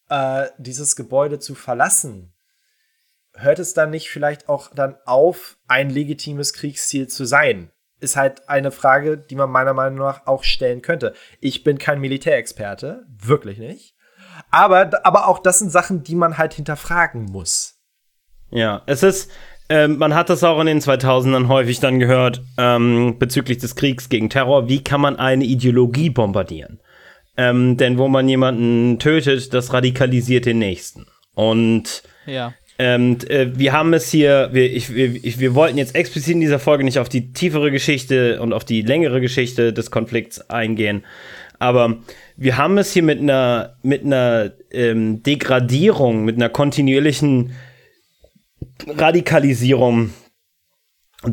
äh, dieses Gebäude zu verlassen, hört es dann nicht vielleicht auch dann auf, ein legitimes Kriegsziel zu sein? Ist halt eine Frage, die man meiner Meinung nach auch stellen könnte. Ich bin kein Militärexperte, wirklich nicht. Aber, aber auch das sind Sachen, die man halt hinterfragen muss. Ja, es ist, ähm, man hat das auch in den 2000ern häufig dann gehört, ähm, bezüglich des Kriegs gegen Terror. Wie kann man eine Ideologie bombardieren? Ähm, denn wo man jemanden tötet, das radikalisiert den Nächsten. Und ja. Ähm, äh, wir haben es hier, wir, ich, wir, wir wollten jetzt explizit in dieser Folge nicht auf die tiefere Geschichte und auf die längere Geschichte des Konflikts eingehen, aber wir haben es hier mit einer, mit einer ähm, Degradierung, mit einer kontinuierlichen Radikalisierung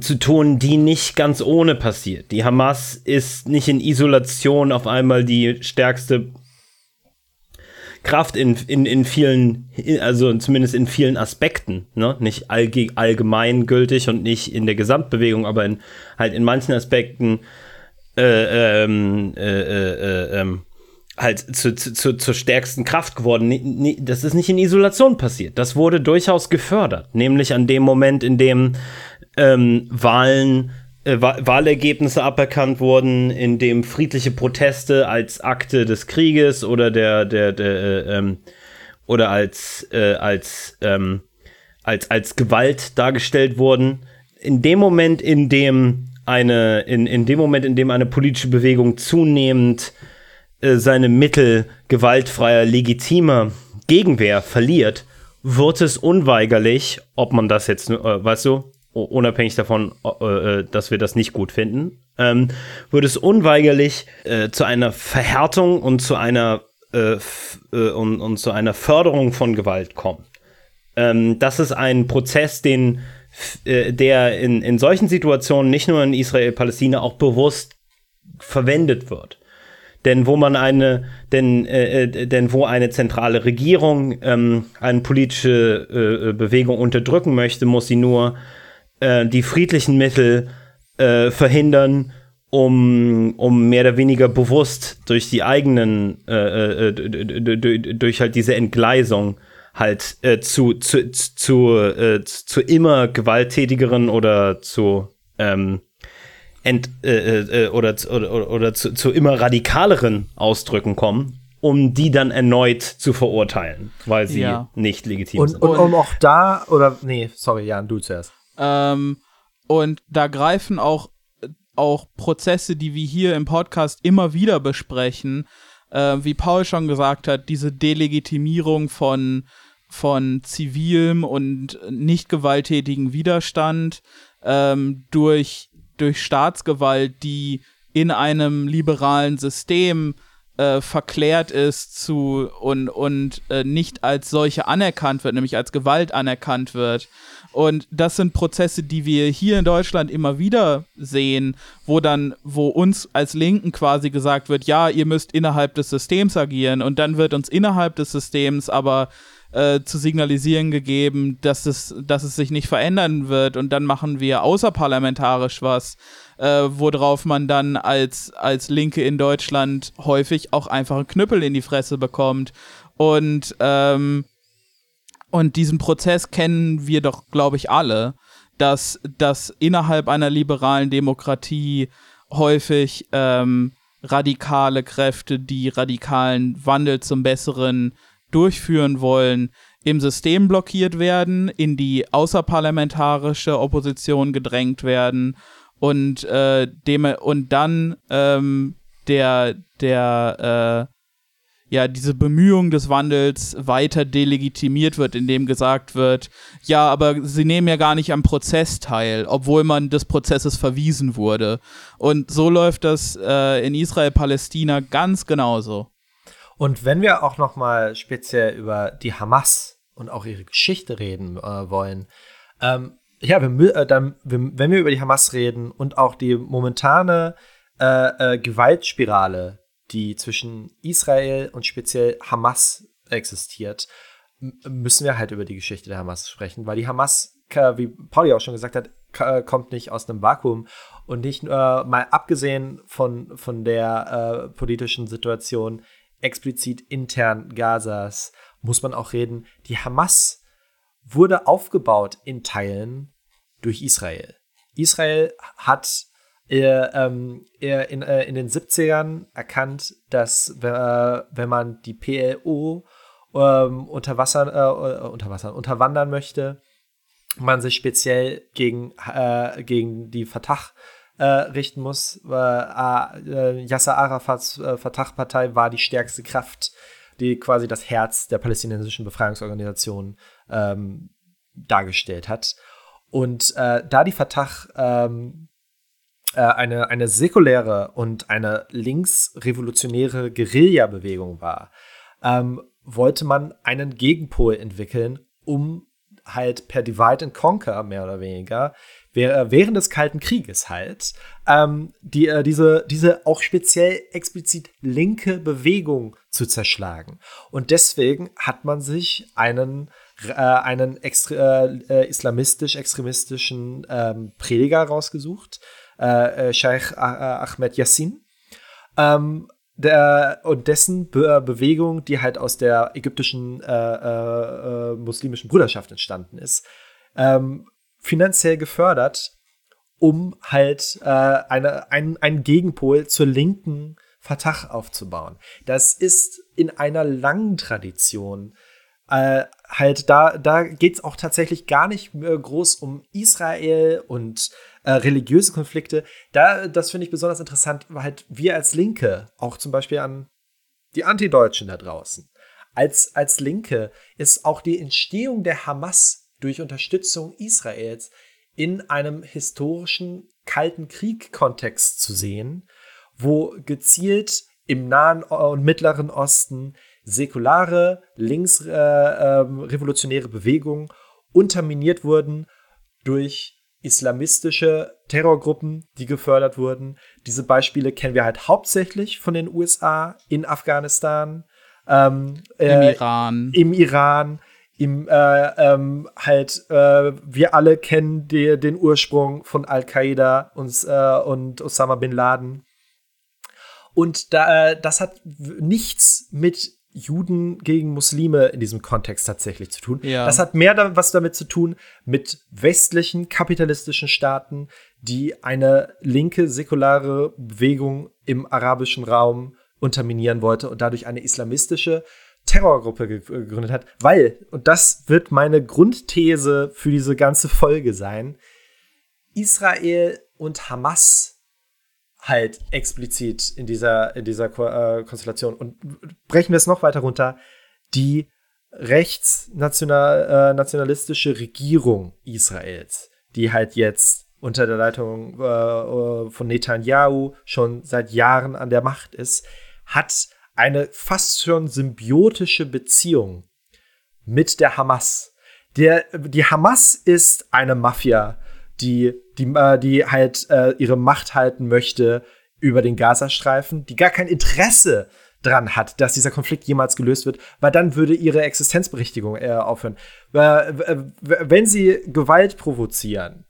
zu tun, die nicht ganz ohne passiert. Die Hamas ist nicht in Isolation auf einmal die stärkste Kraft in, in, in vielen, also zumindest in vielen Aspekten, ne? Nicht allge allgemein gültig und nicht in der Gesamtbewegung, aber in, halt in manchen Aspekten äh, ähm, äh, äh, ähm, halt zu, zu, zur stärksten Kraft geworden. Das ist nicht in Isolation passiert. Das wurde durchaus gefördert. Nämlich an dem Moment, in dem ähm, Wahlen äh, Wahlergebnisse aberkannt wurden, in dem friedliche Proteste als Akte des Krieges oder der der der äh, ähm, oder als äh, als ähm, als als Gewalt dargestellt wurden. In dem Moment, in dem eine in in dem Moment, in dem eine politische Bewegung zunehmend äh, seine Mittel gewaltfreier legitimer Gegenwehr verliert, wird es unweigerlich, ob man das jetzt, äh, weißt du, unabhängig davon, äh, äh, dass wir das nicht gut finden, ähm, würde es unweigerlich äh, zu einer Verhärtung und zu einer und, und, zu einer Förderung von Gewalt kommen. Ähm, das ist ein Prozess, den der in, in solchen Situationen nicht nur in Israel-Palästina auch bewusst verwendet wird. Denn wo man eine, denn, äh, denn wo eine zentrale Regierung ähm, eine politische äh, Bewegung unterdrücken möchte, muss sie nur äh, die friedlichen Mittel äh, verhindern, um, um mehr oder weniger bewusst durch die eigenen, äh, äh durch halt diese Entgleisung halt äh, zu, zu, zu, äh, zu immer gewalttätigeren oder zu ähm, ent, äh, oder, oder, oder zu, zu immer radikaleren Ausdrücken kommen, um die dann erneut zu verurteilen, weil sie ja. nicht legitim und, sind. Und um auch da, oder nee, sorry, Jan, du zuerst. Ähm, und da greifen auch, auch Prozesse, die wir hier im Podcast immer wieder besprechen, äh, wie Paul schon gesagt hat, diese Delegitimierung von, von zivilem und nicht gewalttätigen Widerstand ähm, durch, durch Staatsgewalt, die in einem liberalen System äh, verklärt ist zu und, und äh, nicht als solche anerkannt wird, nämlich als Gewalt anerkannt wird. Und das sind Prozesse, die wir hier in Deutschland immer wieder sehen, wo dann, wo uns als Linken quasi gesagt wird, ja, ihr müsst innerhalb des Systems agieren und dann wird uns innerhalb des Systems aber äh, zu signalisieren gegeben, dass es, dass es sich nicht verändern wird und dann machen wir außerparlamentarisch was, äh, worauf man dann als, als Linke in Deutschland häufig auch einfach einen Knüppel in die Fresse bekommt. Und ähm, und diesen Prozess kennen wir doch, glaube ich, alle, dass, dass innerhalb einer liberalen Demokratie häufig ähm, radikale Kräfte, die radikalen Wandel zum Besseren durchführen wollen, im System blockiert werden, in die außerparlamentarische Opposition gedrängt werden und, äh, dem, und dann ähm, der, der äh, ja diese Bemühung des Wandels weiter delegitimiert wird, indem gesagt wird, ja, aber sie nehmen ja gar nicht am Prozess teil, obwohl man des Prozesses verwiesen wurde. Und so läuft das äh, in Israel-Palästina ganz genauso. Und wenn wir auch noch mal speziell über die Hamas und auch ihre Geschichte reden äh, wollen, ähm, ja, wir, äh, dann, wenn wir über die Hamas reden und auch die momentane äh, äh Gewaltspirale, die zwischen Israel und speziell Hamas existiert, müssen wir halt über die Geschichte der Hamas sprechen, weil die Hamas, wie Pauli auch schon gesagt hat, kommt nicht aus einem Vakuum und nicht äh, mal abgesehen von, von der äh, politischen Situation explizit intern Gazas, muss man auch reden, die Hamas wurde aufgebaut in Teilen durch Israel. Israel hat er, ähm, er in, äh, in den 70ern erkannt, dass äh, wenn man die PLO ähm, unter Wasser, äh, unter Wasser, unterwandern möchte, man sich speziell gegen, äh, gegen die Fatah äh, richten muss. Äh, Yasser Arafats Fatah-Partei war die stärkste Kraft, die quasi das Herz der palästinensischen Befreiungsorganisation ähm, dargestellt hat. Und da die Fatah ähm, äh, eine, eine säkuläre und eine linksrevolutionäre Guerillabewegung war, ähm, wollte man einen Gegenpol entwickeln, um halt per Divide and Conquer mehr oder weniger während des Kalten Krieges halt ähm, die, äh, diese, diese auch speziell explizit linke Bewegung zu zerschlagen. Und deswegen hat man sich einen, äh, einen extre äh, islamistisch-extremistischen ähm, Prediger rausgesucht, äh, äh Sheikh äh, Ahmed Yassin. Ähm, der, und dessen Be Bewegung, die halt aus der ägyptischen äh, äh, äh, muslimischen Bruderschaft entstanden ist, ähm, finanziell gefördert, um halt äh, eine, ein, einen Gegenpol zur linken Fatah aufzubauen. Das ist in einer langen Tradition äh, halt da, da geht es auch tatsächlich gar nicht groß um Israel und äh, religiöse Konflikte. Da, das finde ich besonders interessant, weil halt wir als Linke, auch zum Beispiel an die Antideutschen da draußen, als, als Linke ist auch die Entstehung der Hamas durch Unterstützung Israels in einem historischen Kalten Krieg-Kontext zu sehen, wo gezielt im Nahen und Mittleren Osten säkulare, linksrevolutionäre äh, äh, Bewegungen unterminiert wurden durch islamistische Terrorgruppen, die gefördert wurden. Diese Beispiele kennen wir halt hauptsächlich von den USA, in Afghanistan, ähm, äh, im Iran. Im Iran, im äh, ähm, halt, äh, wir alle kennen die, den Ursprung von Al-Qaida und, äh, und Osama bin Laden. Und da, äh, das hat nichts mit Juden gegen Muslime in diesem Kontext tatsächlich zu tun. Ja. Das hat mehr da, was damit zu tun mit westlichen kapitalistischen Staaten, die eine linke säkulare Bewegung im arabischen Raum unterminieren wollte und dadurch eine islamistische Terrorgruppe gegründet hat, weil, und das wird meine Grundthese für diese ganze Folge sein, Israel und Hamas halt explizit in dieser, in dieser äh, Konstellation. Und brechen wir es noch weiter runter. Die rechtsnationalistische äh, Regierung Israels, die halt jetzt unter der Leitung äh, äh, von Netanyahu schon seit Jahren an der Macht ist, hat eine fast schon symbiotische Beziehung mit der Hamas. Der, die Hamas ist eine Mafia, die, die, äh, die halt äh, ihre Macht halten möchte über den Gazastreifen, die gar kein Interesse dran hat, dass dieser Konflikt jemals gelöst wird, weil dann würde ihre Existenzberechtigung äh, aufhören. wenn sie Gewalt provozieren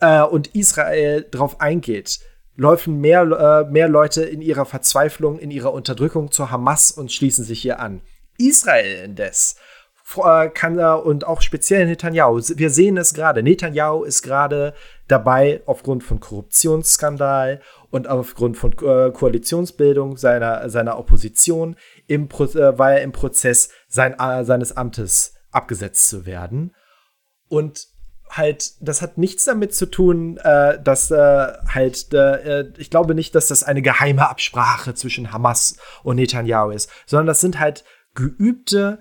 äh, und Israel darauf eingeht, laufen mehr, äh, mehr Leute in ihrer Verzweiflung, in ihrer Unterdrückung zur Hamas und schließen sich hier an. Israel indes äh, kann er und auch speziell Netanyahu, wir sehen es gerade, Netanyahu ist gerade dabei, aufgrund von Korruptionsskandal und aufgrund von äh, Koalitionsbildung seiner, seiner Opposition, im Pro äh, war er im Prozess sein, äh, seines Amtes abgesetzt zu werden. Und halt, das hat nichts damit zu tun, äh, dass äh, halt, ich glaube nicht, dass das eine geheime Absprache zwischen Hamas und Netanyahu ist, sondern das sind halt geübte,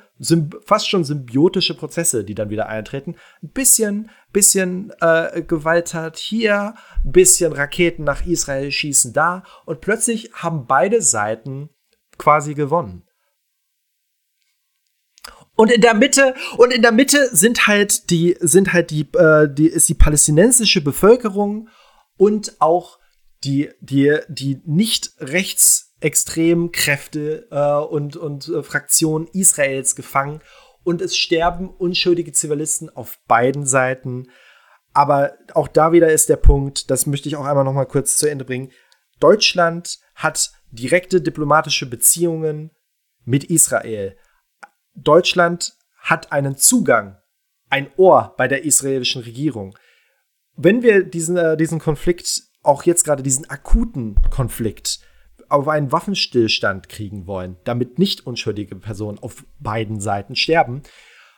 fast schon symbiotische Prozesse, die dann wieder eintreten. Ein bisschen, bisschen äh, Gewalttat hier, ein bisschen Raketen nach Israel schießen da und plötzlich haben beide Seiten quasi gewonnen. Und in der Mitte und in der Mitte sind halt die sind halt die, äh, die ist die palästinensische Bevölkerung und auch die die die nicht rechts extremen Kräfte äh, und, und äh, Fraktionen Israels gefangen und es sterben unschuldige Zivilisten auf beiden Seiten. Aber auch da wieder ist der Punkt, das möchte ich auch einmal noch mal kurz zu Ende bringen. Deutschland hat direkte diplomatische Beziehungen mit Israel. Deutschland hat einen Zugang, ein Ohr bei der israelischen Regierung. Wenn wir diesen, äh, diesen Konflikt auch jetzt gerade diesen akuten Konflikt auf einen Waffenstillstand kriegen wollen, damit nicht unschuldige Personen auf beiden Seiten sterben,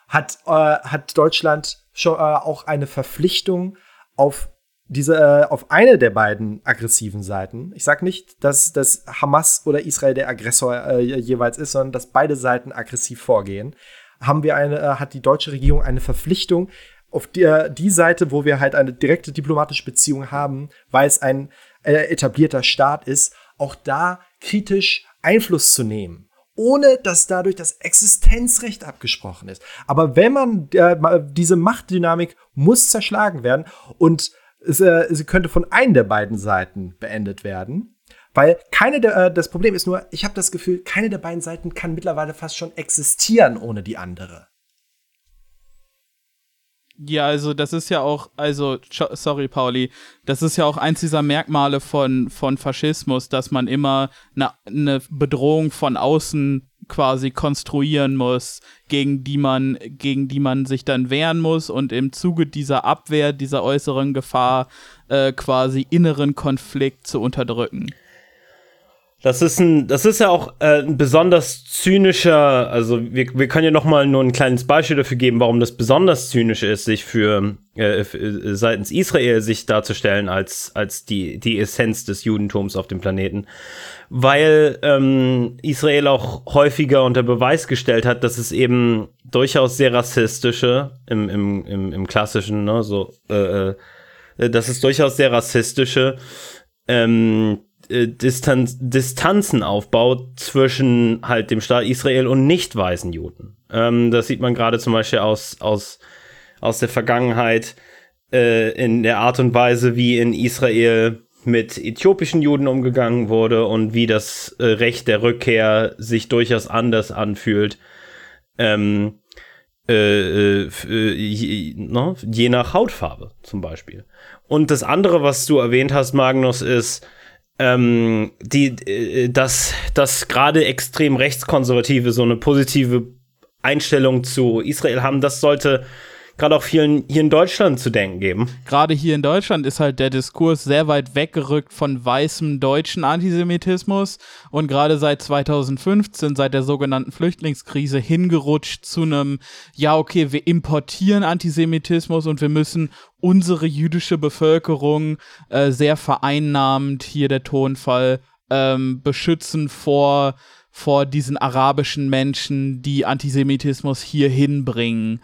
hat, äh, hat Deutschland schon äh, auch eine Verpflichtung auf diese äh, auf eine der beiden aggressiven Seiten. Ich sage nicht, dass, dass Hamas oder Israel der Aggressor äh, jeweils ist, sondern dass beide Seiten aggressiv vorgehen. Haben wir eine, äh, hat die deutsche Regierung eine Verpflichtung, auf der, die Seite, wo wir halt eine direkte diplomatische Beziehung haben, weil es ein äh, etablierter Staat ist, auch da kritisch Einfluss zu nehmen ohne dass dadurch das Existenzrecht abgesprochen ist. Aber wenn man äh, diese Machtdynamik muss zerschlagen werden und es, äh, sie könnte von einer der beiden Seiten beendet werden, weil keine der, äh, das Problem ist nur, ich habe das Gefühl, keine der beiden Seiten kann mittlerweile fast schon existieren ohne die andere. Ja, also das ist ja auch, also sorry Pauli, das ist ja auch eins dieser Merkmale von, von Faschismus, dass man immer eine ne Bedrohung von außen quasi konstruieren muss, gegen die man, gegen die man sich dann wehren muss und im Zuge dieser Abwehr, dieser äußeren Gefahr äh, quasi inneren Konflikt zu unterdrücken. Das ist ein, das ist ja auch äh, ein besonders zynischer, also wir, wir können ja noch mal nur ein kleines Beispiel dafür geben, warum das besonders zynisch ist, sich für, äh, für seitens Israel sich darzustellen als als die die Essenz des Judentums auf dem Planeten, weil ähm, Israel auch häufiger unter Beweis gestellt hat, dass es eben durchaus sehr rassistische im im im, im klassischen, ne, so, äh, äh, dass es durchaus sehr rassistische ähm, äh, Distanz, Distanzen aufbaut zwischen halt dem Staat Israel und nicht weißen Juden. Ähm, das sieht man gerade zum Beispiel aus, aus, aus der Vergangenheit äh, in der Art und Weise, wie in Israel mit äthiopischen Juden umgegangen wurde und wie das äh, Recht der Rückkehr sich durchaus anders anfühlt. Ähm, äh, äh, äh je, no, je nach Hautfarbe zum Beispiel. Und das andere, was du erwähnt hast, Magnus, ist, ähm, die, äh, dass, dass gerade extrem Rechtskonservative so eine positive Einstellung zu Israel haben, das sollte gerade auch vielen hier in Deutschland zu denken geben. Gerade hier in Deutschland ist halt der Diskurs sehr weit weggerückt von weißem deutschen Antisemitismus und gerade seit 2015, seit der sogenannten Flüchtlingskrise, hingerutscht zu einem, ja, okay, wir importieren Antisemitismus und wir müssen unsere jüdische Bevölkerung äh, sehr vereinnahmend, hier der Tonfall, ähm, beschützen vor vor diesen arabischen Menschen, die Antisemitismus hier hinbringen.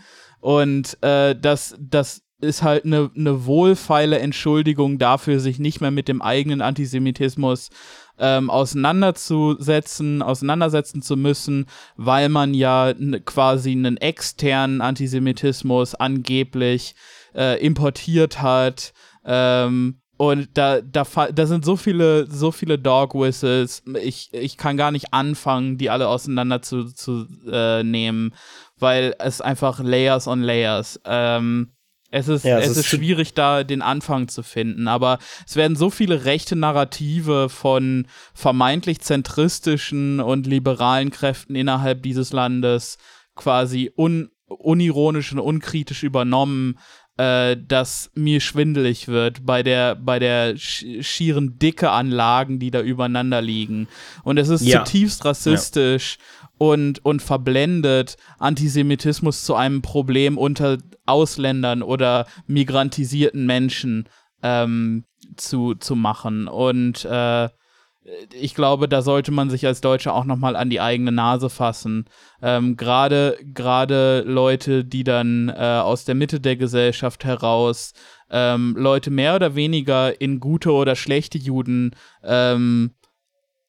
Und äh, das, das ist halt eine ne wohlfeile Entschuldigung dafür, sich nicht mehr mit dem eigenen Antisemitismus ähm, auseinanderzusetzen, auseinandersetzen zu müssen, weil man ja quasi einen externen Antisemitismus angeblich äh, importiert hat. Ähm, und da, da, da sind so viele, so viele Dog Whistles. Ich, ich kann gar nicht anfangen, die alle auseinander zu, zu äh, nehmen weil es einfach Layers on Layers. Ähm, es ist, ja, es, es ist, ist schwierig, da den Anfang zu finden, aber es werden so viele rechte Narrative von vermeintlich zentristischen und liberalen Kräften innerhalb dieses Landes quasi un, unironisch und unkritisch übernommen, äh, dass mir schwindelig wird bei der, bei der schieren Dicke an Lagen, die da übereinander liegen. Und es ist ja. zutiefst rassistisch. Ja und, und verblendet, Antisemitismus zu einem Problem unter Ausländern oder migrantisierten Menschen ähm, zu, zu machen. Und äh, ich glaube, da sollte man sich als Deutscher auch nochmal an die eigene Nase fassen. Ähm, Gerade Leute, die dann äh, aus der Mitte der Gesellschaft heraus ähm, Leute mehr oder weniger in gute oder schlechte Juden ähm,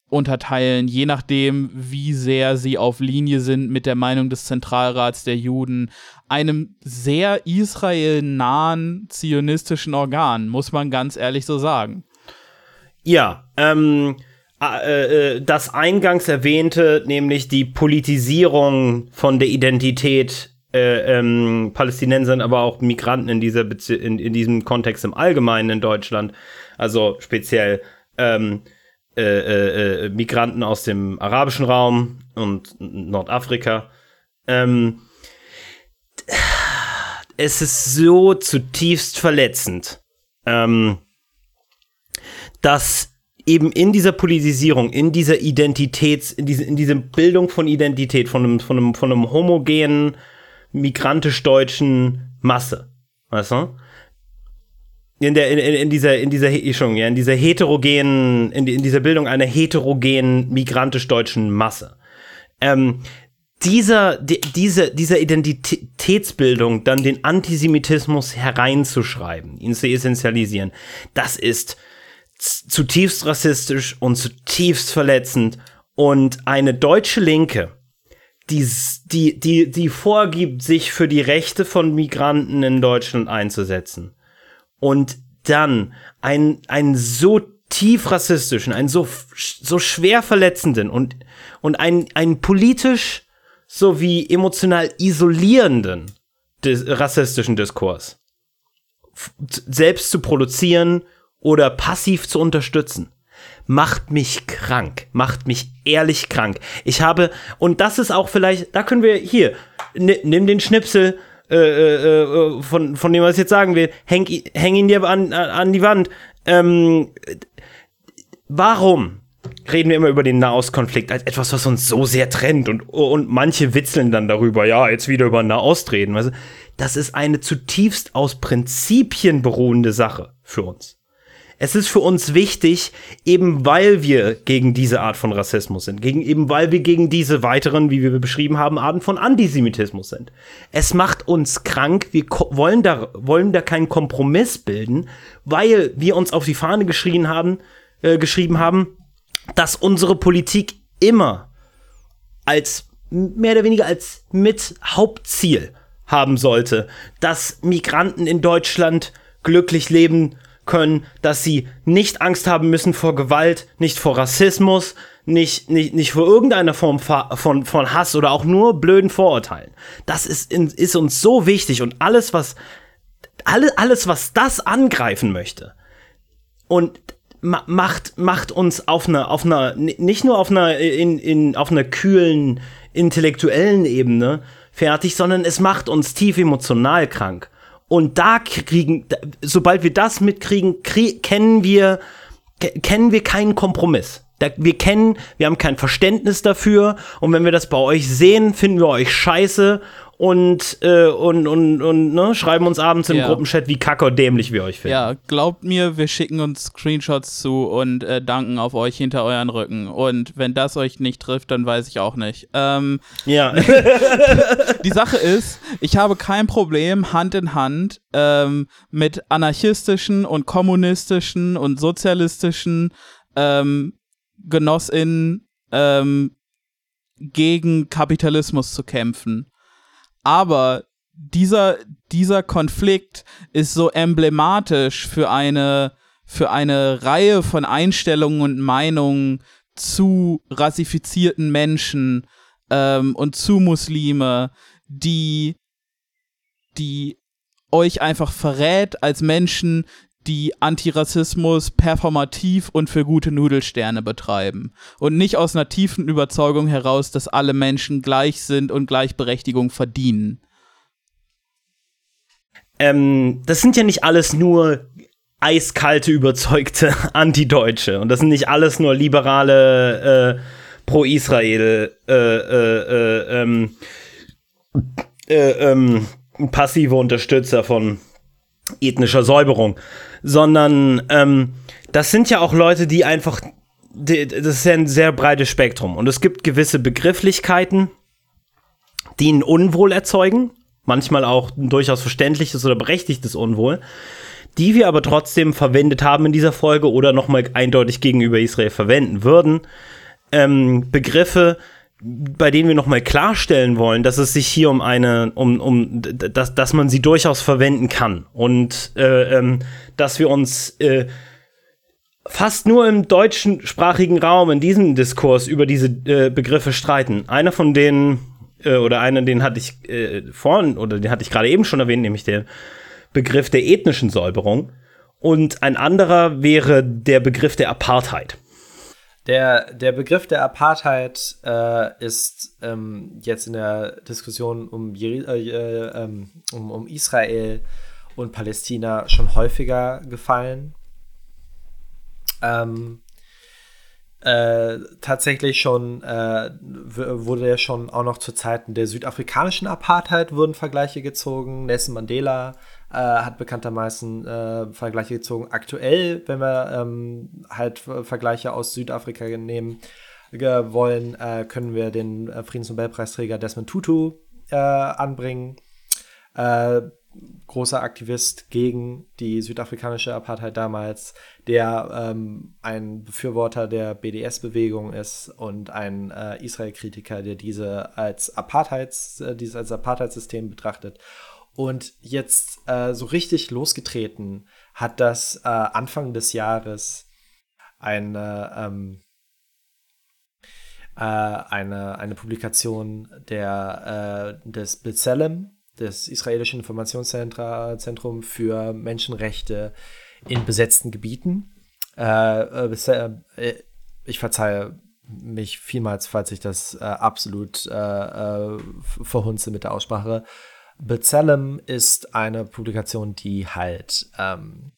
unterteilen, je nachdem, wie sehr sie auf Linie sind mit der Meinung des Zentralrats der Juden, einem sehr israelnahen zionistischen Organ, muss man ganz ehrlich so sagen. Ja, ähm, äh, äh, das eingangs erwähnte, nämlich die Politisierung von der Identität äh, ähm, Palästinensern, aber auch Migranten in, dieser Bezie in, in diesem Kontext im Allgemeinen in Deutschland, also speziell ähm, äh, äh, äh, Migranten aus dem arabischen Raum und Nordafrika. Ähm, es ist so zutiefst verletzend. Ähm, dass eben in dieser Politisierung, in dieser Identitäts, in, diese, in dieser Bildung von Identität, von einem, von einem, von einem homogenen, migrantisch-deutschen Masse, weißt du? In, der, in, in dieser, in dieser, Entschuldigung, ja, in dieser heterogenen, in, in dieser Bildung einer heterogenen, migrantisch-deutschen Masse. Ähm, dieser, die, diese, dieser Identitätsbildung dann den Antisemitismus hereinzuschreiben, ihn zu essentialisieren, das ist zutiefst rassistisch und zutiefst verletzend. Und eine deutsche Linke, die, die, die, die vorgibt, sich für die Rechte von Migranten in Deutschland einzusetzen. Und dann einen, einen so tief rassistischen, einen so, so schwer verletzenden und, und einen, einen politisch sowie emotional isolierenden dis rassistischen Diskurs selbst zu produzieren oder passiv zu unterstützen, macht mich krank, macht mich ehrlich krank. Ich habe, und das ist auch vielleicht, da können wir hier, nimm den Schnipsel äh, äh, äh, von, von dem, was ich jetzt sagen will, häng, häng ihn dir an, an die Wand. Ähm, warum reden wir immer über den Nahostkonflikt als etwas, was uns so sehr trennt und, und manche witzeln dann darüber, ja, jetzt wieder über Nahost reden. Das ist eine zutiefst aus Prinzipien beruhende Sache für uns. Es ist für uns wichtig, eben weil wir gegen diese Art von Rassismus sind, gegen, eben weil wir gegen diese weiteren, wie wir beschrieben haben, Arten von Antisemitismus sind. Es macht uns krank, wir wollen da, wollen da keinen Kompromiss bilden, weil wir uns auf die Fahne geschrien haben, äh, geschrieben haben, dass unsere Politik immer als mehr oder weniger als mit Hauptziel haben sollte, dass Migranten in Deutschland glücklich leben können, dass sie nicht Angst haben müssen vor Gewalt, nicht vor Rassismus, nicht, nicht, nicht vor irgendeiner Form von, von Hass oder auch nur blöden Vorurteilen. Das ist, ist uns so wichtig und alles, was, alle, alles, was das angreifen möchte und macht, macht uns auf einer, auf einer, nicht nur auf einer, in, in, auf einer kühlen, intellektuellen Ebene fertig, sondern es macht uns tief emotional krank. Und da kriegen, sobald wir das mitkriegen, krieg, kennen wir, kennen wir keinen Kompromiss. Da, wir kennen, wir haben kein Verständnis dafür. Und wenn wir das bei euch sehen, finden wir euch scheiße und, äh, und, und, und ne, schreiben uns abends im ja. Gruppenchat, wie kacke und dämlich wir euch finden. Ja, glaubt mir, wir schicken uns Screenshots zu und äh, danken auf euch hinter euren Rücken. Und wenn das euch nicht trifft, dann weiß ich auch nicht. Ähm, ja. die Sache ist, ich habe kein Problem, Hand in Hand ähm, mit anarchistischen und kommunistischen und sozialistischen ähm, GenossInnen ähm, gegen Kapitalismus zu kämpfen. Aber dieser, dieser Konflikt ist so emblematisch für eine, für eine Reihe von Einstellungen und Meinungen zu rassifizierten Menschen ähm, und zu Muslime, die, die euch einfach verrät als Menschen, die Antirassismus performativ und für gute Nudelsterne betreiben. Und nicht aus einer tiefen Überzeugung heraus, dass alle Menschen gleich sind und Gleichberechtigung verdienen. Ähm, das sind ja nicht alles nur eiskalte, überzeugte Antideutsche. Und das sind nicht alles nur liberale äh, Pro-Israel äh, äh, äh ähm, äh, ähm, passive Unterstützer von ethnischer Säuberung, sondern ähm, das sind ja auch Leute, die einfach, die, das ist ja ein sehr breites Spektrum und es gibt gewisse Begrifflichkeiten, die ein Unwohl erzeugen, manchmal auch ein durchaus verständliches oder berechtigtes Unwohl, die wir aber trotzdem verwendet haben in dieser Folge oder nochmal eindeutig gegenüber Israel verwenden würden. Ähm, Begriffe, bei denen wir nochmal klarstellen wollen, dass es sich hier um eine, um, um, dass, dass man sie durchaus verwenden kann und äh, ähm, dass wir uns äh, fast nur im deutschen sprachigen Raum in diesem Diskurs über diese äh, Begriffe streiten. Einer von denen äh, oder einer, den hatte ich äh, vorhin oder den hatte ich gerade eben schon erwähnt, nämlich der Begriff der ethnischen Säuberung und ein anderer wäre der Begriff der Apartheid. Der, der Begriff der Apartheid äh, ist ähm, jetzt in der Diskussion um, äh, äh, ähm, um, um Israel und Palästina schon häufiger gefallen. ähm, äh, tatsächlich schon äh, wurde ja schon auch noch zu Zeiten der südafrikanischen Apartheid wurden Vergleiche gezogen. Nelson Mandela äh, hat bekanntermaßen äh, Vergleiche gezogen. Aktuell, wenn wir ähm, halt Vergleiche aus Südafrika nehmen wollen, äh, können wir den äh, Friedensnobelpreisträger Desmond Tutu anbringen großer Aktivist gegen die südafrikanische Apartheid damals, der ähm, ein Befürworter der BDS-Bewegung ist und ein äh, Israel-Kritiker, der diese als Apartheids, äh, dieses als Apartheidssystem betrachtet. Und jetzt äh, so richtig losgetreten hat das äh, Anfang des Jahres eine, ähm, äh, eine, eine Publikation der, äh, des B'Tselem, des israelischen Informationszentrum für Menschenrechte in besetzten Gebieten. Äh, äh, ich verzeihe mich vielmals, falls ich das absolut verhunze mit der Aussprache. Bezellem ist eine Publikation, die halt ähm,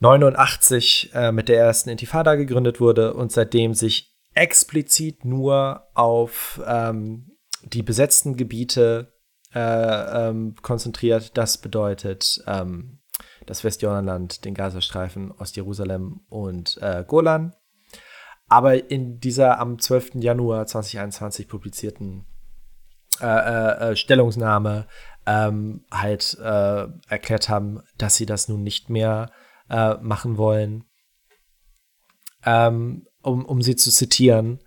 89 mit der ersten Intifada gegründet wurde und seitdem sich explizit nur auf ähm, die besetzten Gebiete äh, ähm, konzentriert. Das bedeutet ähm, das Westjordanland, den Gazastreifen, Ostjerusalem und äh, Golan. Aber in dieser am 12. Januar 2021 publizierten äh, äh, äh, Stellungnahme ähm, halt äh, erklärt haben, dass sie das nun nicht mehr machen wollen. Ähm, um, um sie zu zitieren,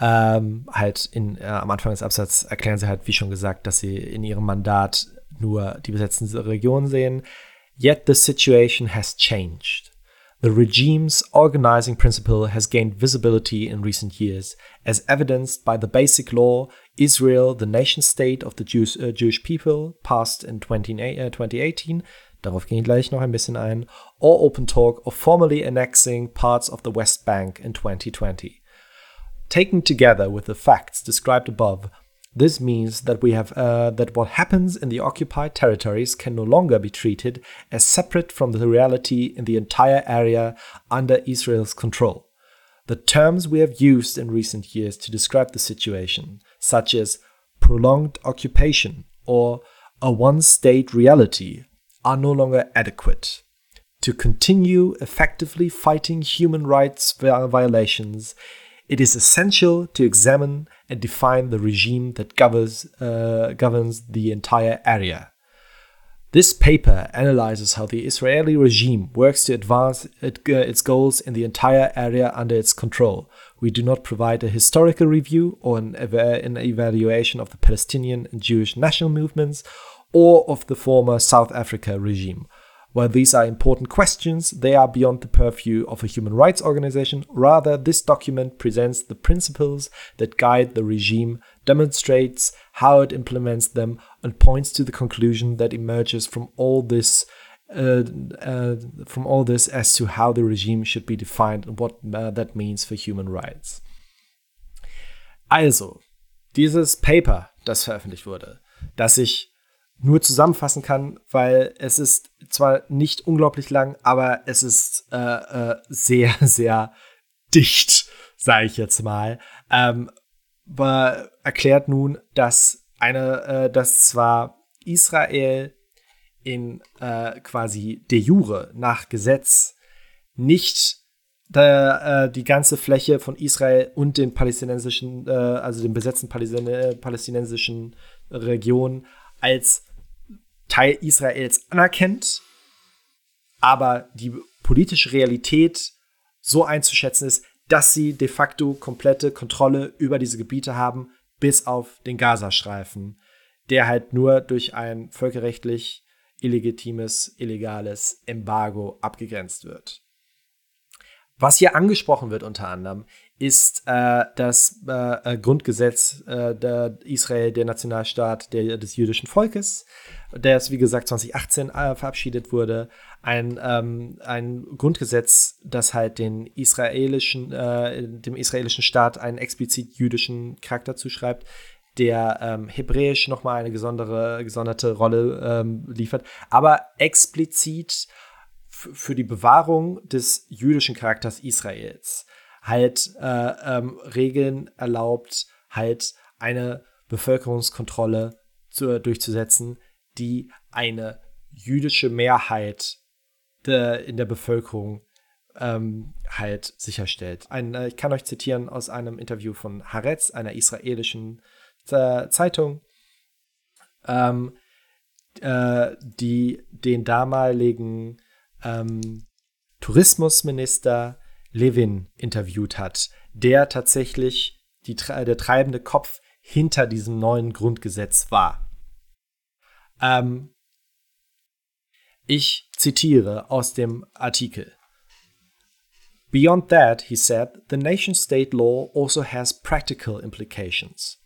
ähm, halt in, äh, am Anfang des Absatzes erklären sie halt, wie schon gesagt, dass sie in ihrem Mandat nur die besetzten Regionen sehen. Yet the situation has changed. The regime's organizing principle has gained visibility in recent years, as evidenced by the Basic Law, Israel, the nation state of the Jews, uh, Jewish people, passed in 20, uh, 2018. Darauf gehe ich gleich noch ein bisschen ein. Or open talk of formally annexing parts of the West Bank in 2020. Taken together with the facts described above, this means that we have uh, that what happens in the occupied territories can no longer be treated as separate from the reality in the entire area under Israel's control. The terms we have used in recent years to describe the situation, such as prolonged occupation or a one state reality, are no longer adequate. To continue effectively fighting human rights violations, it is essential to examine and define the regime that governs, uh, governs the entire area. This paper analyzes how the Israeli regime works to advance it, uh, its goals in the entire area under its control. We do not provide a historical review or an, an evaluation of the Palestinian and Jewish national movements or of the former South Africa regime. While these are important questions, they are beyond the purview of a human rights organization. Rather, this document presents the principles that guide the regime, demonstrates how it implements them, and points to the conclusion that emerges from all this. Uh, uh, from all this as to how the regime should be defined and what uh, that means for human rights. Also, dieses Paper, das veröffentlicht wurde, das sich nur zusammenfassen kann, weil es ist zwar nicht unglaublich lang, aber es ist äh, äh, sehr, sehr dicht, sage ich jetzt mal. Ähm, erklärt nun, dass eine, äh, dass zwar Israel in äh, quasi de jure nach Gesetz nicht der, äh, die ganze Fläche von Israel und den palästinensischen, äh, also den besetzten palästinensischen Regionen als Teil Israels anerkennt, aber die politische Realität so einzuschätzen ist, dass sie de facto komplette Kontrolle über diese Gebiete haben, bis auf den Gazastreifen, der halt nur durch ein völkerrechtlich illegitimes, illegales Embargo abgegrenzt wird. Was hier angesprochen wird unter anderem, ist äh, das äh, Grundgesetz äh, der Israel, der Nationalstaat der, des jüdischen Volkes, der es, wie gesagt, 2018 äh, verabschiedet wurde. Ein, ähm, ein Grundgesetz, das halt den israelischen, äh, dem israelischen Staat einen explizit jüdischen Charakter zuschreibt, der ähm, Hebräisch nochmal eine gesondere, gesonderte Rolle ähm, liefert, aber explizit für die Bewahrung des jüdischen Charakters Israels halt äh, ähm, Regeln erlaubt, halt eine Bevölkerungskontrolle zu, durchzusetzen, die eine jüdische Mehrheit de, in der Bevölkerung ähm, halt sicherstellt. Ein, äh, ich kann euch zitieren aus einem Interview von Haaretz, einer israelischen äh, Zeitung, ähm, äh, die den damaligen ähm, Tourismusminister Levin interviewt hat, der tatsächlich die, der treibende Kopf hinter diesem neuen Grundgesetz war. Ähm, ich zitiere aus dem Artikel. Beyond that, he said, the nation state law also has practical implications.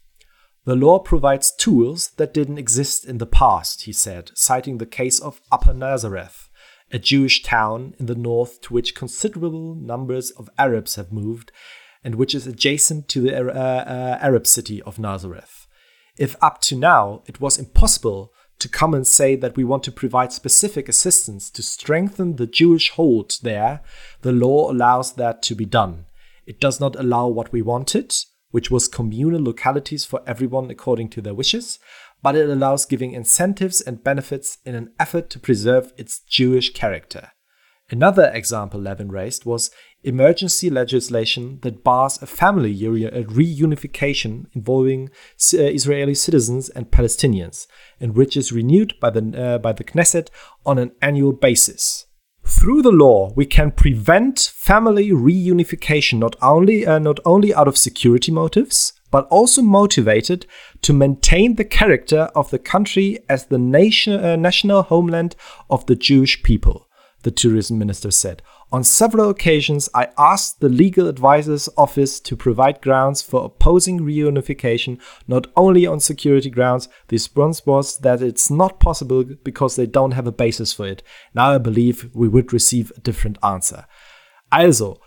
The law provides tools that didn't exist in the past, he said, citing the case of Upper Nazareth, a Jewish town in the north to which considerable numbers of Arabs have moved and which is adjacent to the uh, uh, Arab city of Nazareth. If up to now it was impossible to come and say that we want to provide specific assistance to strengthen the Jewish hold there, the law allows that to be done. It does not allow what we wanted, which was communal localities for everyone according to their wishes, but it allows giving incentives and benefits in an effort to preserve its Jewish character. Another example Levin raised was emergency legislation that bars a family reunification involving uh, Israeli citizens and Palestinians, and which is renewed by the, uh, by the Knesset on an annual basis. Through the law, we can prevent family reunification not only, uh, not only out of security motives, but also motivated to maintain the character of the country as the nation, uh, national homeland of the Jewish people, the tourism minister said. On several occasions, I asked the legal advisor's office to provide grounds for opposing reunification, not only on security grounds. The response was that it's not possible because they don't have a basis for it. Now I believe we would receive a different answer. Also,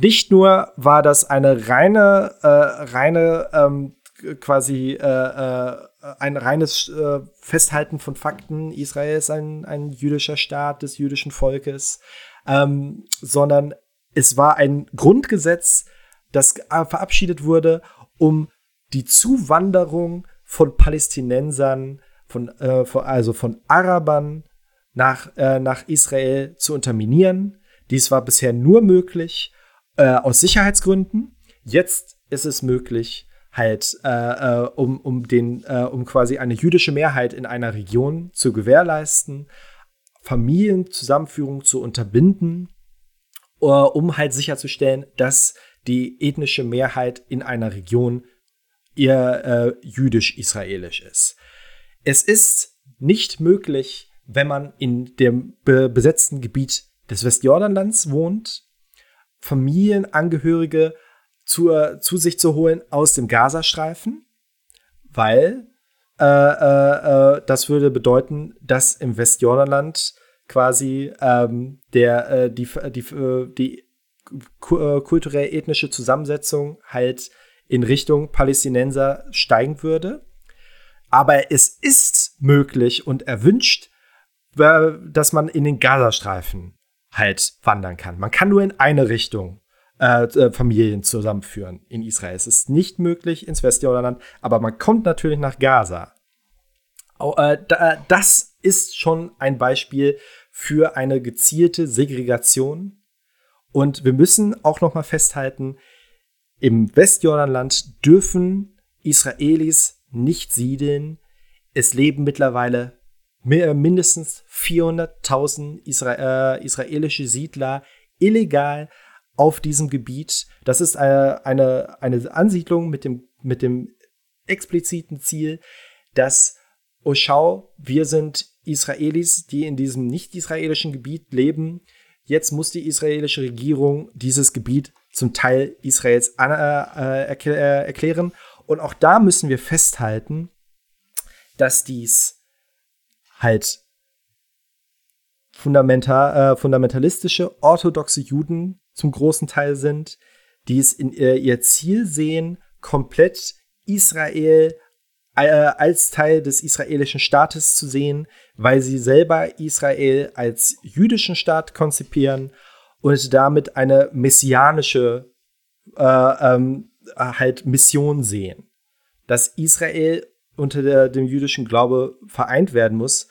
nicht nur war das eine reine, äh, reine ähm, quasi äh, äh, ein reines äh, Festhalten von Fakten. Israel ist ein, ein jüdischer Staat des jüdischen Volkes ähm, sondern es war ein Grundgesetz, das verabschiedet wurde, um die Zuwanderung von Palästinensern, von, äh, von also von Arabern nach, äh, nach Israel zu unterminieren. Dies war bisher nur möglich äh, aus Sicherheitsgründen. Jetzt ist es möglich, halt, äh, äh, um, um, den, äh, um quasi eine jüdische Mehrheit in einer Region zu gewährleisten, Familienzusammenführung zu unterbinden, äh, um halt sicherzustellen, dass die ethnische Mehrheit in einer Region eher äh, jüdisch-israelisch ist. Es ist nicht möglich, wenn man in dem be besetzten Gebiet des Westjordanlands wohnt, Familienangehörige zur, zu sich zu holen aus dem Gazastreifen, weil äh, äh, äh, das würde bedeuten, dass im Westjordanland quasi ähm, der, äh, die, die, äh, die kulturell-ethnische Zusammensetzung halt in Richtung Palästinenser steigen würde. Aber es ist möglich und erwünscht, dass man in den Gazastreifen halt wandern kann. Man kann nur in eine Richtung äh, äh, Familien zusammenführen in Israel. Es ist nicht möglich ins Westjordanland, aber man kommt natürlich nach Gaza. Auch, äh, da, das ist schon ein Beispiel für eine gezielte Segregation. Und wir müssen auch noch mal festhalten, im Westjordanland dürfen Israelis nicht siedeln. Es leben mittlerweile mindestens 400.000 Isra äh, israelische Siedler illegal auf diesem Gebiet. Das ist eine, eine, eine Ansiedlung mit dem, mit dem expliziten Ziel, dass, oh schau, wir sind Israelis, die in diesem nicht-israelischen Gebiet leben. Jetzt muss die israelische Regierung dieses Gebiet zum Teil Israels an, äh, äh, äh erklären. Und auch da müssen wir festhalten, dass dies halt fundamental, äh, fundamentalistische, orthodoxe Juden zum großen Teil sind, die es in ihr, ihr Ziel sehen, komplett Israel äh, als Teil des israelischen Staates zu sehen, weil sie selber Israel als jüdischen Staat konzipieren und damit eine messianische äh, ähm, halt Mission sehen. Dass Israel unter der, dem jüdischen Glaube vereint werden muss.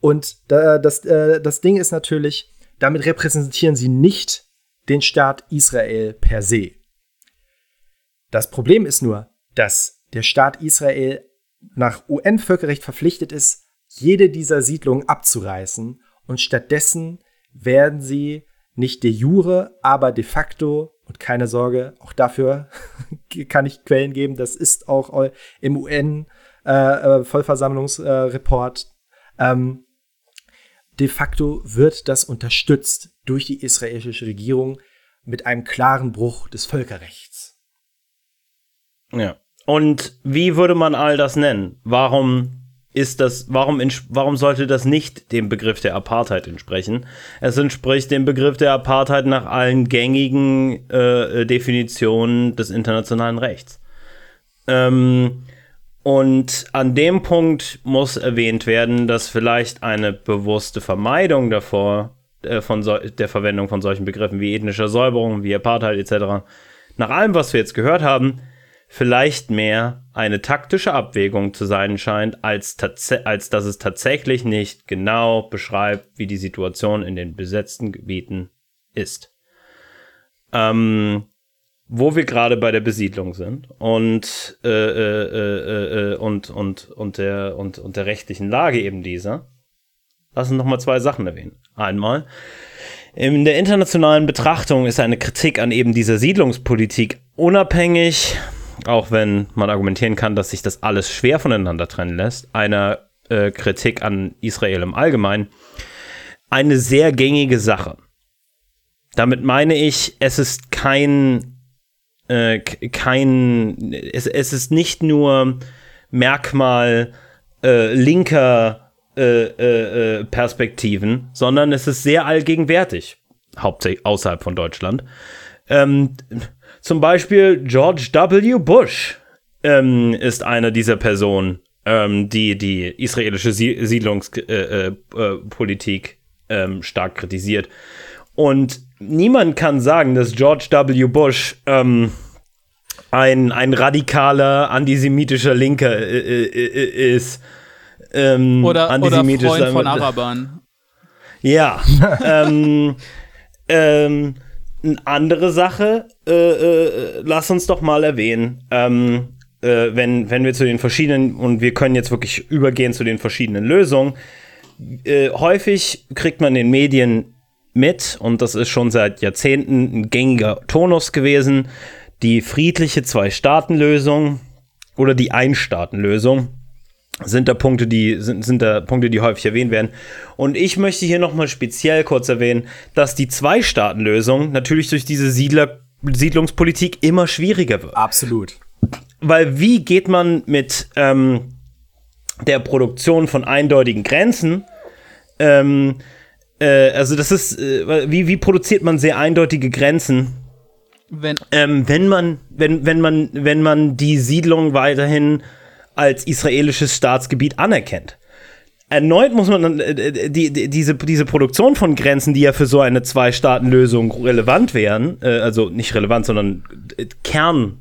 Und da, das, äh, das Ding ist natürlich, damit repräsentieren sie nicht den Staat Israel per se. Das Problem ist nur, dass der Staat Israel nach UN-Völkerrecht verpflichtet ist, jede dieser Siedlungen abzureißen und stattdessen werden sie nicht de jure, aber de facto und keine Sorge, auch dafür kann ich Quellen geben, das ist auch im UN-Vollversammlungsreport. Äh, äh, ähm, de facto wird das unterstützt durch die israelische Regierung mit einem klaren Bruch des Völkerrechts. Ja. Und wie würde man all das nennen? Warum ist das, warum, warum sollte das nicht dem Begriff der Apartheid entsprechen? Es entspricht dem Begriff der Apartheid nach allen gängigen äh, Definitionen des internationalen Rechts. Ähm, und an dem Punkt muss erwähnt werden, dass vielleicht eine bewusste Vermeidung davor, äh, von so, der Verwendung von solchen Begriffen wie ethnischer Säuberung, wie Apartheid etc., nach allem, was wir jetzt gehört haben, vielleicht mehr eine taktische Abwägung zu sein scheint, als, als dass es tatsächlich nicht genau beschreibt, wie die Situation in den besetzten Gebieten ist. Ähm, wo wir gerade bei der Besiedlung sind und, äh, äh, äh, äh, und, und, und, der, und, und der rechtlichen Lage eben dieser, lassen noch mal zwei Sachen erwähnen. Einmal, in der internationalen Betrachtung ist eine Kritik an eben dieser Siedlungspolitik unabhängig auch wenn man argumentieren kann, dass sich das alles schwer voneinander trennen lässt, einer äh, Kritik an Israel im Allgemeinen, eine sehr gängige Sache. Damit meine ich, es ist kein, äh, kein, es, es ist nicht nur Merkmal äh, linker äh, äh, äh, Perspektiven, sondern es ist sehr allgegenwärtig, hauptsächlich außerhalb von Deutschland. Ähm, zum Beispiel George W. Bush ähm, ist eine dieser Personen, ähm, die die israelische Siedlungspolitik äh, äh, ähm, stark kritisiert. Und niemand kann sagen, dass George W. Bush ähm, ein, ein radikaler antisemitischer Linker äh, äh, äh ist. Ähm, oder, oder Freund von Arabern. Ja. ähm, ähm, eine andere Sache, äh, äh, lass uns doch mal erwähnen, ähm, äh, wenn, wenn wir zu den verschiedenen, und wir können jetzt wirklich übergehen zu den verschiedenen Lösungen, äh, häufig kriegt man in den Medien mit, und das ist schon seit Jahrzehnten ein gängiger Tonus gewesen, die friedliche Zwei-Staaten-Lösung oder die Ein-Staaten-Lösung sind da Punkte, die sind, sind da Punkte, die häufig erwähnt werden. Und ich möchte hier nochmal speziell kurz erwähnen, dass die Zwei-Staaten-Lösung natürlich durch diese Siedler Siedlungspolitik immer schwieriger wird. Absolut. Weil wie geht man mit ähm, der Produktion von eindeutigen Grenzen, ähm, äh, also das ist, äh, wie, wie produziert man sehr eindeutige Grenzen? Wenn, ähm, wenn man, wenn, wenn man, wenn man die Siedlung weiterhin als israelisches Staatsgebiet anerkennt. Erneut muss man dann äh, die, die, diese, diese Produktion von Grenzen, die ja für so eine Zwei-Staaten-Lösung relevant wären, äh, also nicht relevant, sondern äh, Kern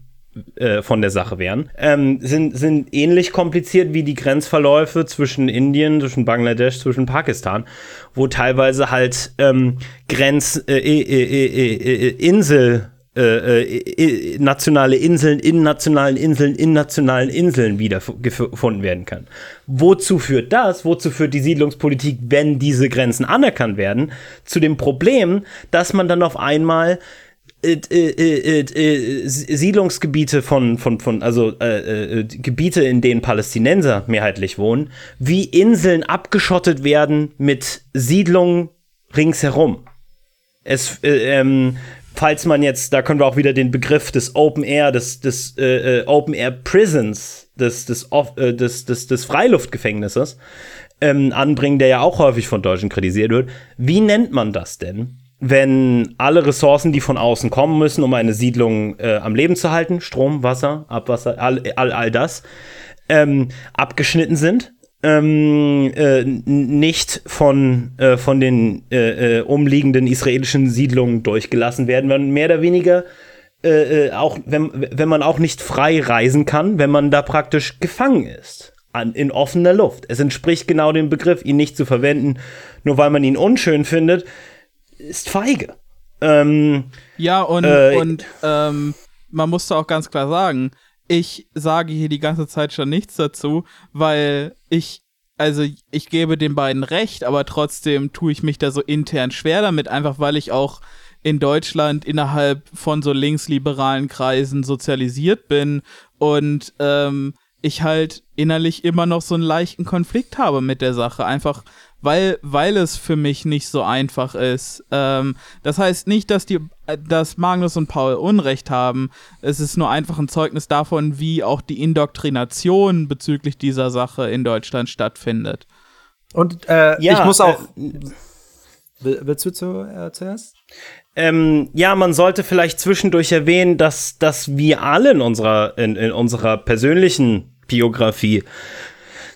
äh, von der Sache wären, ähm, sind, sind ähnlich kompliziert wie die Grenzverläufe zwischen Indien, zwischen Bangladesch, zwischen Pakistan, wo teilweise halt ähm, Grenz, äh, äh, Insel äh, äh nationale Inseln in nationalen Inseln in nationalen Inseln wiedergefunden werden kann. Wozu führt das? Wozu führt die Siedlungspolitik, wenn diese Grenzen anerkannt werden? Zu dem Problem, dass man dann auf einmal äh, äh, äh, Siedlungsgebiete von, von, von also Gebiete, in denen Palästinenser mehrheitlich wohnen, wie Inseln abgeschottet werden mit Siedlungen ringsherum. Es, ähm, falls man jetzt, da können wir auch wieder den Begriff des Open Air, des, des äh, äh Open Air Prisons, des, des, äh, des, des, des Freiluftgefängnisses ähm, anbringen, der ja auch häufig von Deutschen kritisiert wird. Wie nennt man das denn? Wenn alle Ressourcen, die von außen kommen müssen, um eine Siedlung äh, am Leben zu halten, Strom, Wasser, Abwasser, all, all, all das, ähm, abgeschnitten sind. Ähm, äh, nicht von, äh, von den äh, äh umliegenden israelischen Siedlungen durchgelassen werden, sondern mehr oder weniger äh, auch, wenn, wenn man auch nicht frei reisen kann, wenn man da praktisch gefangen ist. In offener Luft. Es entspricht genau dem Begriff, ihn nicht zu verwenden, nur weil man ihn unschön findet, ist feige. Ähm, ja, und, äh, und ähm, man musste auch ganz klar sagen, ich sage hier die ganze Zeit schon nichts dazu, weil ich, also ich gebe den beiden recht, aber trotzdem tue ich mich da so intern schwer damit, einfach weil ich auch in Deutschland innerhalb von so linksliberalen Kreisen sozialisiert bin und ähm, ich halt innerlich immer noch so einen leichten Konflikt habe mit der Sache. Einfach weil, weil es für mich nicht so einfach ist. Ähm, das heißt nicht, dass die, dass Magnus und Paul Unrecht haben. Es ist nur einfach ein Zeugnis davon, wie auch die Indoktrination bezüglich dieser Sache in Deutschland stattfindet. Und äh, ja, ich muss auch. Äh, willst du zu, äh, zuerst? Ähm, ja, man sollte vielleicht zwischendurch erwähnen, dass, dass wir alle in unserer, in, in unserer persönlichen Biografie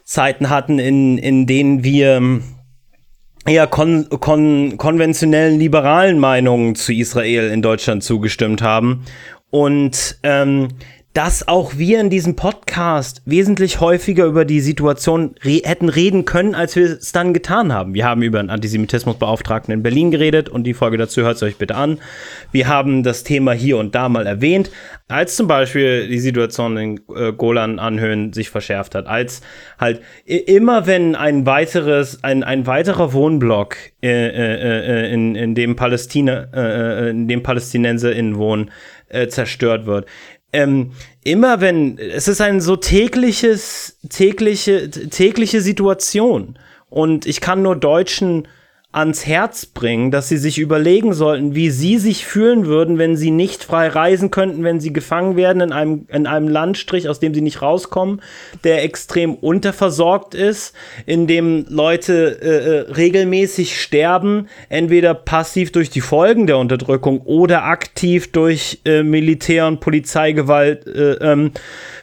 Zeiten hatten, in, in denen wir ähm, eher kon, kon, konventionellen liberalen Meinungen zu Israel in Deutschland zugestimmt haben. Und ähm, dass auch wir in diesem Podcast wesentlich häufiger über die Situation re hätten reden können, als wir es dann getan haben. Wir haben über einen Antisemitismusbeauftragten in Berlin geredet und die Folge dazu hört euch bitte an. Wir haben das Thema hier und da mal erwähnt, als zum Beispiel die Situation in äh, Golan-Anhöhen sich verschärft hat, als halt immer wenn ein weiteres, ein, ein weiterer Wohnblock äh, äh, äh in, in dem Palästina, äh, äh, in dem PalästinenserInnen wohnen, zerstört wird ähm, immer wenn, es ist ein so tägliches, tägliche, tägliche Situation. Und ich kann nur Deutschen ans Herz bringen, dass sie sich überlegen sollten, wie sie sich fühlen würden, wenn sie nicht frei reisen könnten, wenn sie gefangen werden in einem, in einem Landstrich, aus dem sie nicht rauskommen, der extrem unterversorgt ist, in dem Leute äh, äh regelmäßig sterben, entweder passiv durch die Folgen der Unterdrückung oder aktiv durch äh, Militär- und Polizeigewalt. Äh, ähm,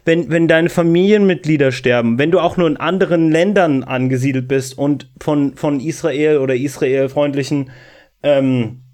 wenn, wenn deine Familienmitglieder sterben, wenn du auch nur in anderen Ländern angesiedelt bist und von, von Israel oder israelfreundlichen ähm,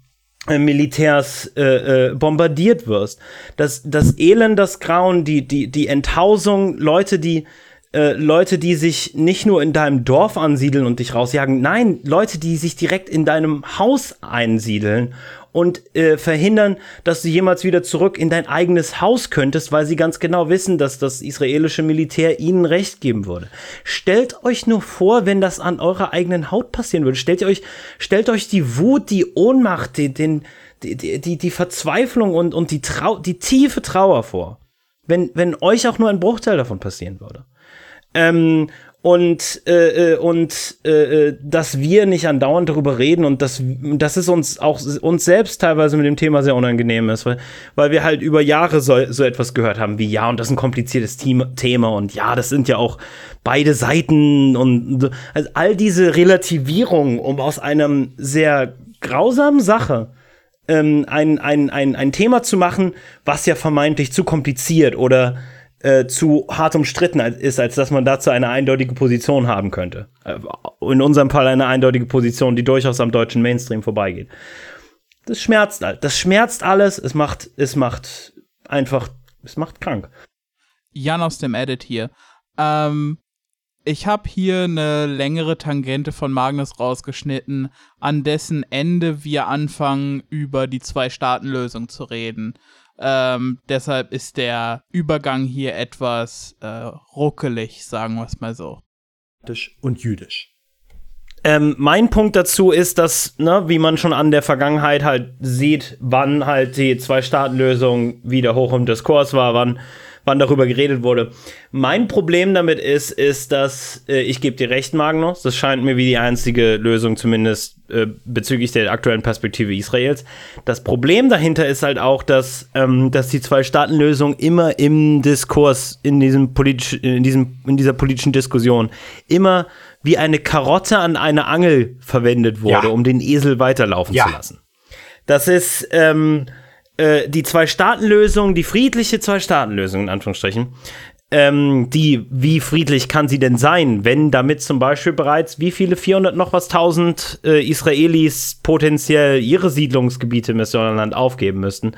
äh, Militärs äh, äh, bombardiert wirst. Das, das Elend, das Grauen, die, die, die Enthausung, Leute, die äh, Leute, die sich nicht nur in deinem Dorf ansiedeln und dich rausjagen, nein, Leute, die sich direkt in deinem Haus einsiedeln und äh, verhindern, dass du jemals wieder zurück in dein eigenes Haus könntest, weil sie ganz genau wissen, dass das israelische Militär ihnen Recht geben würde. Stellt euch nur vor, wenn das an eurer eigenen Haut passieren würde. Stellt euch, stellt euch die Wut, die Ohnmacht, den, den die, die, die Verzweiflung und, und die, Trau die tiefe Trauer vor. Wenn, wenn euch auch nur ein Bruchteil davon passieren würde. Ähm, und, äh, äh, und äh, äh, dass wir nicht andauernd darüber reden und dass, dass es uns auch uns selbst teilweise mit dem Thema sehr unangenehm ist, weil, weil wir halt über Jahre so, so etwas gehört haben wie, ja, und das ist ein kompliziertes Thema und ja, das sind ja auch beide Seiten und also all diese Relativierung, um aus einem sehr grausamen Sache ähm, ein, ein, ein, ein Thema zu machen, was ja vermeintlich zu kompliziert oder äh, zu hart umstritten ist, als dass man dazu eine eindeutige Position haben könnte. Äh, in unserem Fall eine eindeutige Position, die durchaus am deutschen Mainstream vorbeigeht. Das schmerzt, das schmerzt alles. Es macht, es macht einfach, es macht krank. Jan aus dem Edit hier. Ähm, ich habe hier eine längere Tangente von Magnus rausgeschnitten, an dessen Ende wir anfangen, über die Zwei-Staaten-Lösung zu reden. Ähm, deshalb ist der Übergang hier etwas äh, ruckelig, sagen wir es mal so. Und jüdisch. Ähm, mein Punkt dazu ist, dass, ne, wie man schon an der Vergangenheit halt sieht, wann halt die Zwei-Staaten-Lösung wieder hoch im Diskurs war, wann wann darüber geredet wurde. Mein Problem damit ist, ist, dass äh, ich gebe dir recht, Magnus. Das scheint mir wie die einzige Lösung, zumindest äh, bezüglich der aktuellen Perspektive Israels. Das Problem dahinter ist halt auch, dass, ähm, dass die Zwei-Staaten-Lösung immer im Diskurs, in diesem politisch, in diesem, in dieser politischen Diskussion immer wie eine Karotte an eine Angel verwendet wurde, ja. um den Esel weiterlaufen ja. zu lassen. Das ist, ähm, äh, die Zwei-Staaten-Lösung, die friedliche Zwei-Staaten-Lösung in Anführungsstrichen, ähm, die, wie friedlich kann sie denn sein, wenn damit zum Beispiel bereits wie viele 400 noch was 1000 äh, Israelis potenziell ihre Siedlungsgebiete im Westjordanland aufgeben müssten.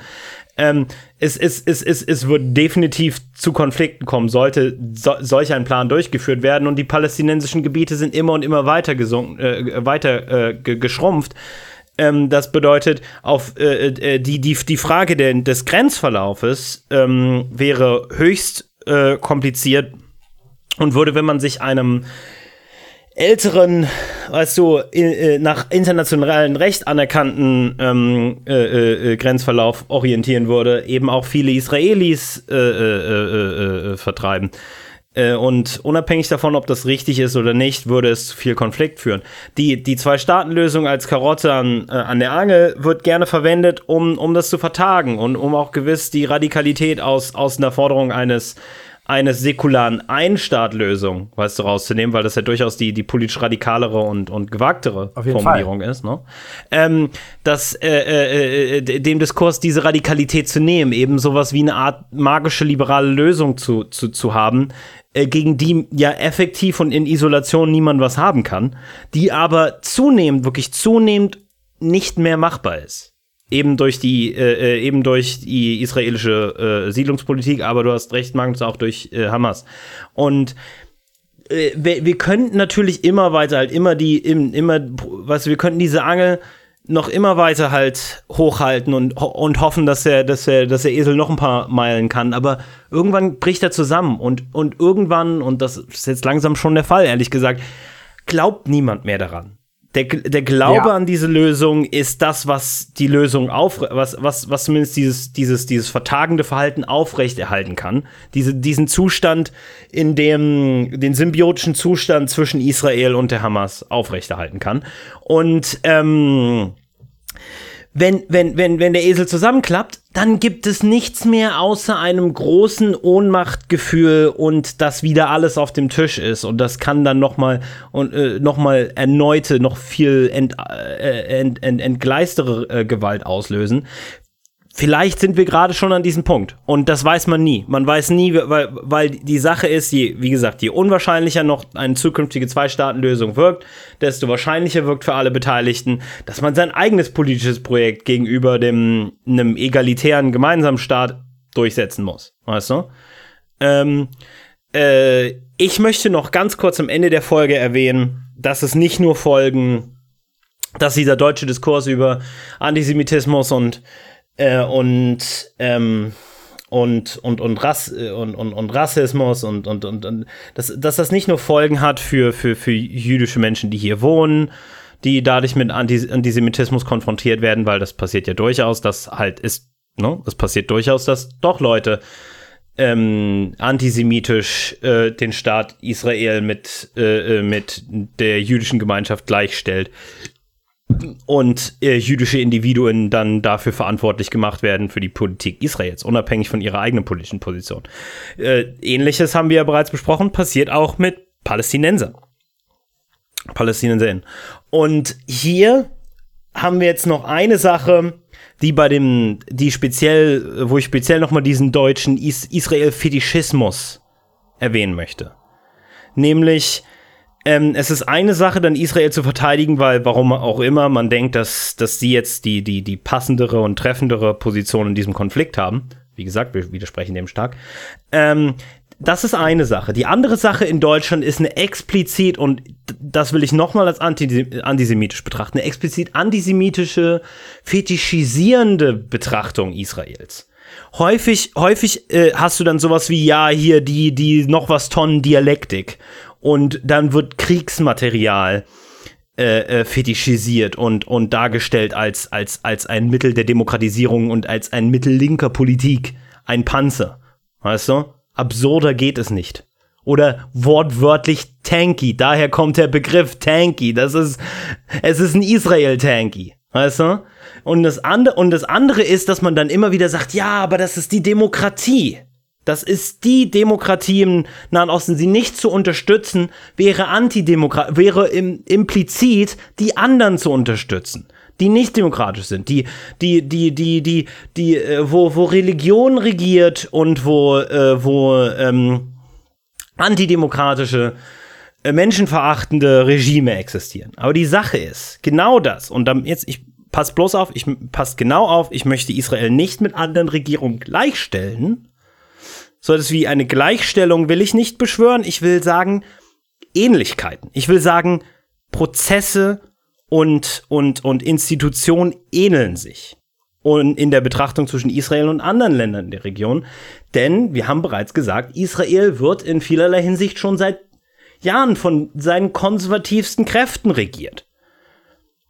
Ähm, es, es, es, es, es wird definitiv zu Konflikten kommen, sollte so, solch ein Plan durchgeführt werden und die palästinensischen Gebiete sind immer und immer weiter gesunken, äh, weiter äh, geschrumpft. Ähm, das bedeutet, auf äh, äh, die, die, die Frage der, des Grenzverlaufes ähm, wäre höchst äh, kompliziert und würde, wenn man sich einem älteren, weißt du, äh, nach internationalem Recht anerkannten ähm, äh, äh, Grenzverlauf orientieren würde, eben auch viele Israelis äh, äh, vertreiben. Und unabhängig davon, ob das richtig ist oder nicht, würde es zu viel Konflikt führen. Die, die Zwei-Staaten-Lösung als Karotte an, an der Angel wird gerne verwendet, um, um das zu vertagen und um auch gewiss die Radikalität aus, aus einer Forderung eines eine säkularen Einstaatlösung, weißt du, rauszunehmen, weil das ja durchaus die, die politisch radikalere und, und gewagtere Formulierung Fall. ist, ne? Ähm, dass äh, äh, äh, dem Diskurs diese Radikalität zu nehmen, eben sowas wie eine Art magische liberale Lösung zu, zu, zu haben, äh, gegen die ja effektiv und in Isolation niemand was haben kann, die aber zunehmend, wirklich zunehmend nicht mehr machbar ist eben durch die äh, äh, eben durch die israelische äh, Siedlungspolitik, aber du hast recht, Magnus, auch durch äh, Hamas. Und wir, wir könnten natürlich immer weiter halt immer die im, immer was wir könnten diese Angel noch immer weiter halt hochhalten und, und hoffen, dass er, dass er, dass der Esel noch ein paar Meilen kann. Aber irgendwann bricht er zusammen und, und irgendwann, und das ist jetzt langsam schon der Fall, ehrlich gesagt, glaubt niemand mehr daran der, der Glaube ja. an diese Lösung ist das, was die Lösung auf, was, was, was zumindest dieses, dieses, dieses vertagende Verhalten aufrechterhalten kann. Diese, diesen Zustand, in dem, den symbiotischen Zustand zwischen Israel und der Hamas aufrechterhalten kann. Und, ähm, wenn, wenn, wenn, wenn der Esel zusammenklappt, dann gibt es nichts mehr außer einem großen Ohnmachtgefühl und dass wieder alles auf dem Tisch ist. Und das kann dann nochmal und äh, noch erneute, noch viel ent, äh, ent, ent, entgleistere äh, Gewalt auslösen. Vielleicht sind wir gerade schon an diesem Punkt. Und das weiß man nie. Man weiß nie, weil, weil die Sache ist, je, wie gesagt, je unwahrscheinlicher noch eine zukünftige Zwei-Staaten-Lösung wirkt, desto wahrscheinlicher wirkt für alle Beteiligten, dass man sein eigenes politisches Projekt gegenüber dem, einem egalitären gemeinsamen Staat durchsetzen muss. Weißt du? Ähm, äh, ich möchte noch ganz kurz am Ende der Folge erwähnen, dass es nicht nur Folgen, dass dieser deutsche Diskurs über Antisemitismus und äh, und, ähm, und, und, und, Rass, äh, und, und, und Rassismus und, und, und, und dass, dass das nicht nur Folgen hat für, für, für jüdische Menschen, die hier wohnen, die dadurch mit Antisemitismus konfrontiert werden, weil das passiert ja durchaus, dass halt ist, ne, das passiert durchaus, dass doch Leute ähm, antisemitisch äh, den Staat Israel mit, äh, äh mit der jüdischen Gemeinschaft gleichstellt und äh, jüdische Individuen dann dafür verantwortlich gemacht werden für die Politik Israels, unabhängig von ihrer eigenen politischen Position. Äh, Ähnliches haben wir ja bereits besprochen, passiert auch mit Palästinensern. Palästinensern. Und hier haben wir jetzt noch eine Sache, die bei dem, die speziell, wo ich speziell nochmal diesen deutschen Is Israel-Fetischismus erwähnen möchte. Nämlich, ähm, es ist eine Sache, dann Israel zu verteidigen, weil warum auch immer man denkt, dass, dass sie jetzt die, die, die passendere und treffendere Position in diesem Konflikt haben. Wie gesagt, wir widersprechen dem stark. Ähm, das ist eine Sache. Die andere Sache in Deutschland ist eine explizit, und das will ich nochmal als antisemitisch betrachten, eine explizit antisemitische, fetischisierende Betrachtung Israels. Häufig, häufig äh, hast du dann sowas wie, ja, hier die, die noch was Tonnen Dialektik und dann wird Kriegsmaterial äh, äh, fetischisiert und, und dargestellt als, als, als ein Mittel der Demokratisierung und als ein Mittel linker Politik, ein Panzer. Weißt du? Absurder geht es nicht. Oder wortwörtlich Tanky, daher kommt der Begriff Tanky. Das ist, es ist ein Israel-Tanky. Weißt du? Und das, andere, und das andere ist, dass man dann immer wieder sagt, ja, aber das ist die Demokratie. Das ist die Demokratie im Nahen Osten. Sie nicht zu unterstützen, wäre Antidemokrat, wäre im, implizit die anderen zu unterstützen, die nicht demokratisch sind, die, die, die, die, die, die, äh, wo, wo Religion regiert und wo, äh, wo, ähm, antidemokratische, äh, menschenverachtende Regime existieren. Aber die Sache ist, genau das, und dann jetzt, ich passe bloß auf, ich passe genau auf, ich möchte Israel nicht mit anderen Regierungen gleichstellen. So etwas wie eine Gleichstellung will ich nicht beschwören. Ich will sagen, Ähnlichkeiten. Ich will sagen, Prozesse und, und, und Institutionen ähneln sich. Und in der Betrachtung zwischen Israel und anderen Ländern in der Region. Denn wir haben bereits gesagt, Israel wird in vielerlei Hinsicht schon seit Jahren von seinen konservativsten Kräften regiert.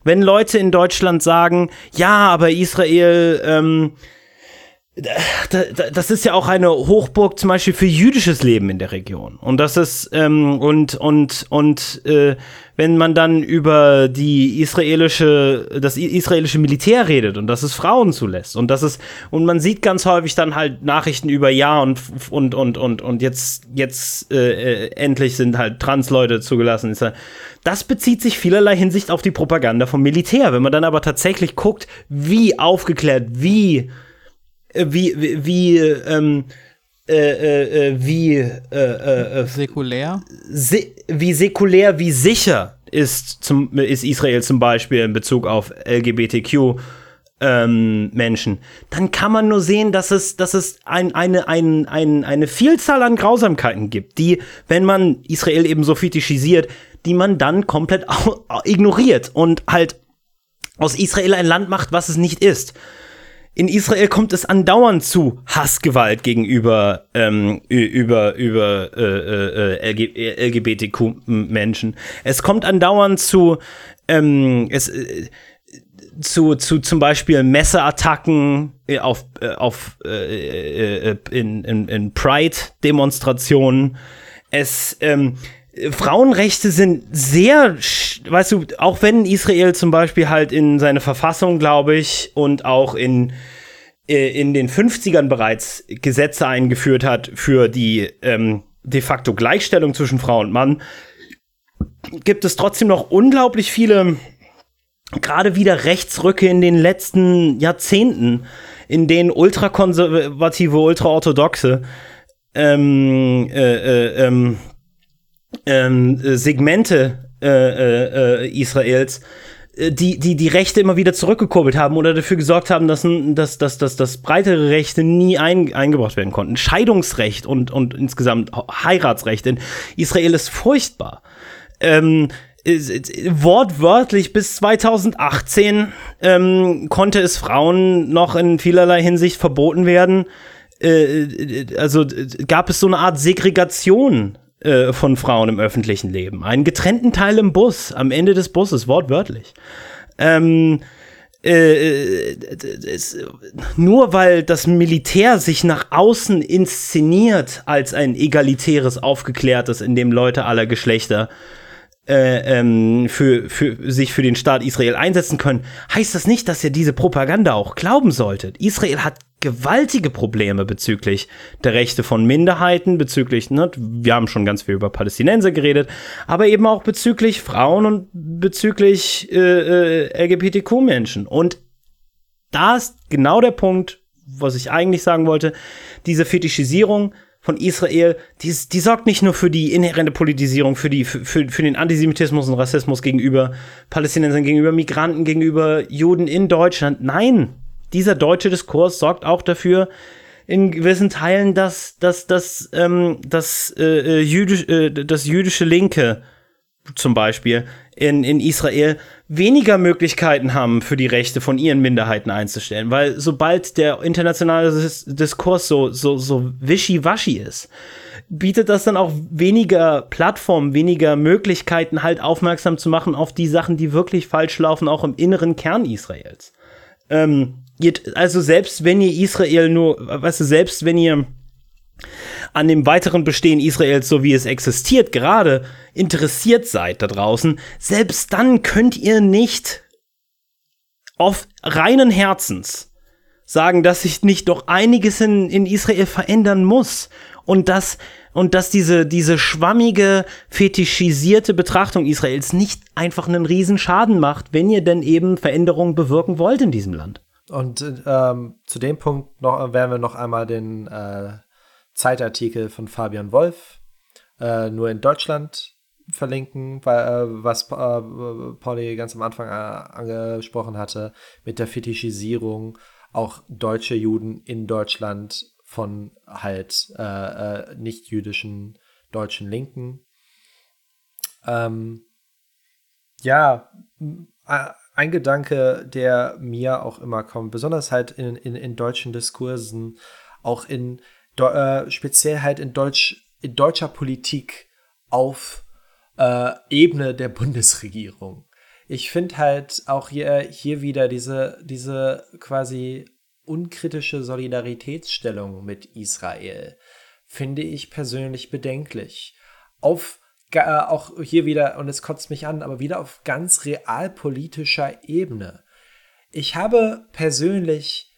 Wenn Leute in Deutschland sagen, ja, aber Israel ähm, das ist ja auch eine Hochburg zum Beispiel für jüdisches Leben in der Region. Und das ist, ähm, und, und, und äh, wenn man dann über die israelische, das israelische Militär redet und dass es Frauen zulässt und das ist, und man sieht ganz häufig dann halt Nachrichten über ja und und und und und jetzt jetzt äh, äh endlich sind halt Transleute zugelassen. Das bezieht sich vielerlei Hinsicht auf die Propaganda vom Militär. Wenn man dann aber tatsächlich guckt, wie aufgeklärt, wie wie, wie, wie ähm, äh, äh, äh wie äh, äh, säkulär? Se wie säkulär, wie sicher ist, zum, ist Israel zum Beispiel in Bezug auf LGBTQ ähm, Menschen, dann kann man nur sehen, dass es, dass es ein, eine, ein, ein, eine Vielzahl an Grausamkeiten gibt, die, wenn man Israel eben so fetischisiert, die man dann komplett ignoriert und halt aus Israel ein Land macht, was es nicht ist in Israel kommt es andauernd zu Hassgewalt gegenüber ähm, über über äh, äh, LGBTQ-Menschen. Es kommt andauernd zu ähm, es äh, zu, zu zum Beispiel Messerattacken äh, auf, äh, auf äh, in, in, in Pride-Demonstrationen. Es ähm, Frauenrechte sind sehr, weißt du, auch wenn Israel zum Beispiel halt in seine Verfassung, glaube ich, und auch in, äh, in den 50ern bereits Gesetze eingeführt hat für die ähm, de facto Gleichstellung zwischen Frau und Mann, gibt es trotzdem noch unglaublich viele, gerade wieder Rechtsrücke in den letzten Jahrzehnten, in denen ultrakonservative, ultraorthodoxe ähm, äh, äh, ähm, ähm, Segmente äh, äh, äh, Israels, äh, die, die die Rechte immer wieder zurückgekurbelt haben oder dafür gesorgt haben, dass, dass, dass, dass, dass breitere Rechte nie ein, eingebracht werden konnten. Scheidungsrecht und, und insgesamt Heiratsrecht in Israel ist furchtbar. Ähm, wortwörtlich bis 2018 ähm, konnte es Frauen noch in vielerlei Hinsicht verboten werden. Äh, also gab es so eine Art Segregation äh, von Frauen im öffentlichen Leben. Einen getrennten Teil im Bus, am Ende des Busses, wortwörtlich. Ähm, äh, es, nur weil das Militär sich nach außen inszeniert als ein egalitäres, aufgeklärtes, in dem Leute aller Geschlechter äh, ähm, für, für sich für den Staat Israel einsetzen können, heißt das nicht, dass ihr diese Propaganda auch glauben solltet. Israel hat gewaltige Probleme bezüglich der Rechte von Minderheiten, bezüglich, ne, wir haben schon ganz viel über Palästinenser geredet, aber eben auch bezüglich Frauen und bezüglich äh, äh, LGBTQ-Menschen. Und da ist genau der Punkt, was ich eigentlich sagen wollte, diese Fetischisierung von Israel, die, die sorgt nicht nur für die inhärente Politisierung, für, die, für, für den Antisemitismus und Rassismus gegenüber Palästinensern, gegenüber Migranten, gegenüber Juden in Deutschland. Nein, dieser deutsche Diskurs sorgt auch dafür, in gewissen Teilen, dass, dass, dass, ähm, dass, äh, äh, jüdisch, äh, das jüdische Linke zum Beispiel in, in Israel weniger Möglichkeiten haben, für die Rechte von ihren Minderheiten einzustellen. Weil sobald der internationale Diskurs so, so, so wischiwaschi ist, bietet das dann auch weniger Plattformen, weniger Möglichkeiten, halt aufmerksam zu machen auf die Sachen, die wirklich falsch laufen, auch im inneren Kern Israels. Ähm, also selbst wenn ihr Israel nur, weißt du, selbst wenn ihr an dem weiteren Bestehen Israels, so wie es existiert, gerade interessiert seid da draußen, selbst dann könnt ihr nicht auf reinen Herzens sagen, dass sich nicht doch einiges in, in Israel verändern muss und dass und dass diese, diese schwammige, fetischisierte Betrachtung Israels nicht einfach einen Riesenschaden macht, wenn ihr denn eben Veränderungen bewirken wollt in diesem Land. Und ähm, zu dem Punkt noch, werden wir noch einmal den äh, Zeitartikel von Fabian Wolf äh, nur in Deutschland verlinken, weil, äh, was äh, Pauli ganz am Anfang äh, angesprochen hatte, mit der Fetischisierung auch deutsche Juden in Deutschland von halt äh, nicht-jüdischen deutschen Linken. Ähm, ja, ein Gedanke, der mir auch immer kommt, besonders halt in, in, in deutschen Diskursen, auch in äh, speziell halt in, Deutsch, in deutscher Politik auf äh, Ebene der Bundesregierung. Ich finde halt auch hier, hier wieder diese, diese quasi unkritische Solidaritätsstellung mit Israel, finde ich persönlich bedenklich. Auf auch hier wieder, und es kotzt mich an, aber wieder auf ganz realpolitischer Ebene. Ich habe persönlich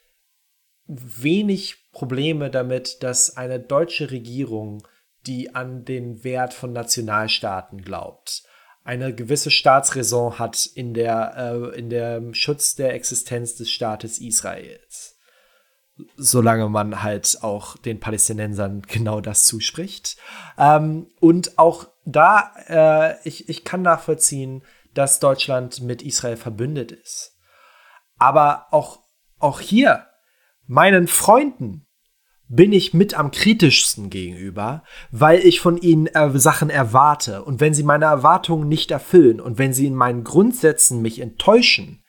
wenig Probleme damit, dass eine deutsche Regierung, die an den Wert von Nationalstaaten glaubt, eine gewisse Staatsräson hat in der, äh, in dem Schutz der Existenz des Staates Israels. Solange man halt auch den Palästinensern genau das zuspricht. Ähm, und auch da, äh, ich, ich kann nachvollziehen, dass Deutschland mit Israel verbündet ist. Aber auch, auch hier, meinen Freunden, bin ich mit am kritischsten gegenüber, weil ich von ihnen äh, Sachen erwarte. Und wenn sie meine Erwartungen nicht erfüllen und wenn sie in meinen Grundsätzen mich enttäuschen,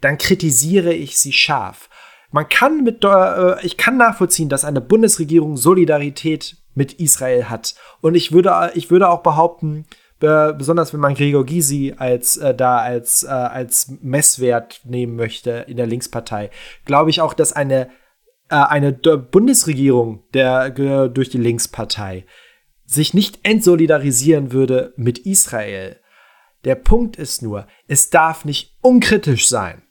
dann kritisiere ich sie scharf. Man kann mit, äh, ich kann nachvollziehen, dass eine Bundesregierung Solidarität mit Israel hat. Und ich würde, ich würde auch behaupten, besonders wenn man Gregor Gysi als äh, da als, äh, als Messwert nehmen möchte in der Linkspartei, glaube ich auch, dass eine, eine Bundesregierung der, durch die Linkspartei sich nicht entsolidarisieren würde mit Israel. Der Punkt ist nur, es darf nicht unkritisch sein.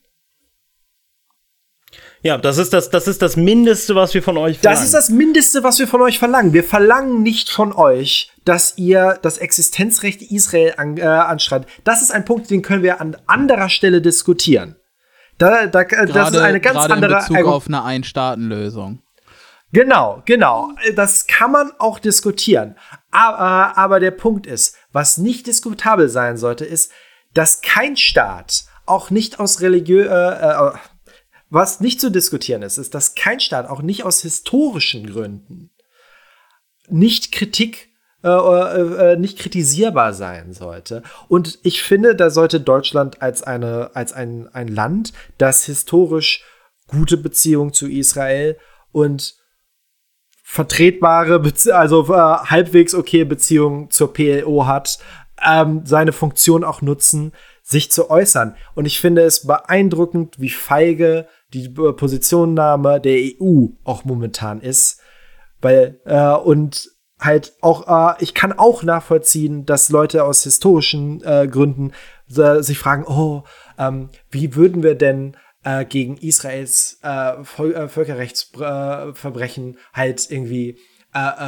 Ja, das ist das, das ist das Mindeste, was wir von euch verlangen. Das ist das Mindeste, was wir von euch verlangen. Wir verlangen nicht von euch, dass ihr das Existenzrecht Israel an, äh, anschreibt. Das ist ein Punkt, den können wir an anderer Stelle diskutieren. Da, da, gerade, das ist eine ganz andere. In Bezug Argu auf eine Ein-Staaten-Lösung. Genau, genau. Das kann man auch diskutieren. Aber, aber der Punkt ist, was nicht diskutabel sein sollte, ist, dass kein Staat, auch nicht aus religiö äh, äh was nicht zu diskutieren ist, ist, dass kein Staat, auch nicht aus historischen Gründen, nicht Kritik äh, äh, äh, nicht kritisierbar sein sollte. Und ich finde, da sollte Deutschland als, eine, als ein, ein Land, das historisch gute Beziehungen zu Israel und vertretbare, Bezie also äh, halbwegs okay Beziehungen zur PLO hat, ähm, seine Funktion auch nutzen, sich zu äußern. Und ich finde es beeindruckend, wie feige die Positionnahme der EU auch momentan ist. Weil, äh, und halt auch, äh, ich kann auch nachvollziehen, dass Leute aus historischen äh, Gründen äh, sich fragen, oh, ähm, wie würden wir denn äh, gegen Israels äh, Völkerrechtsverbrechen halt irgendwie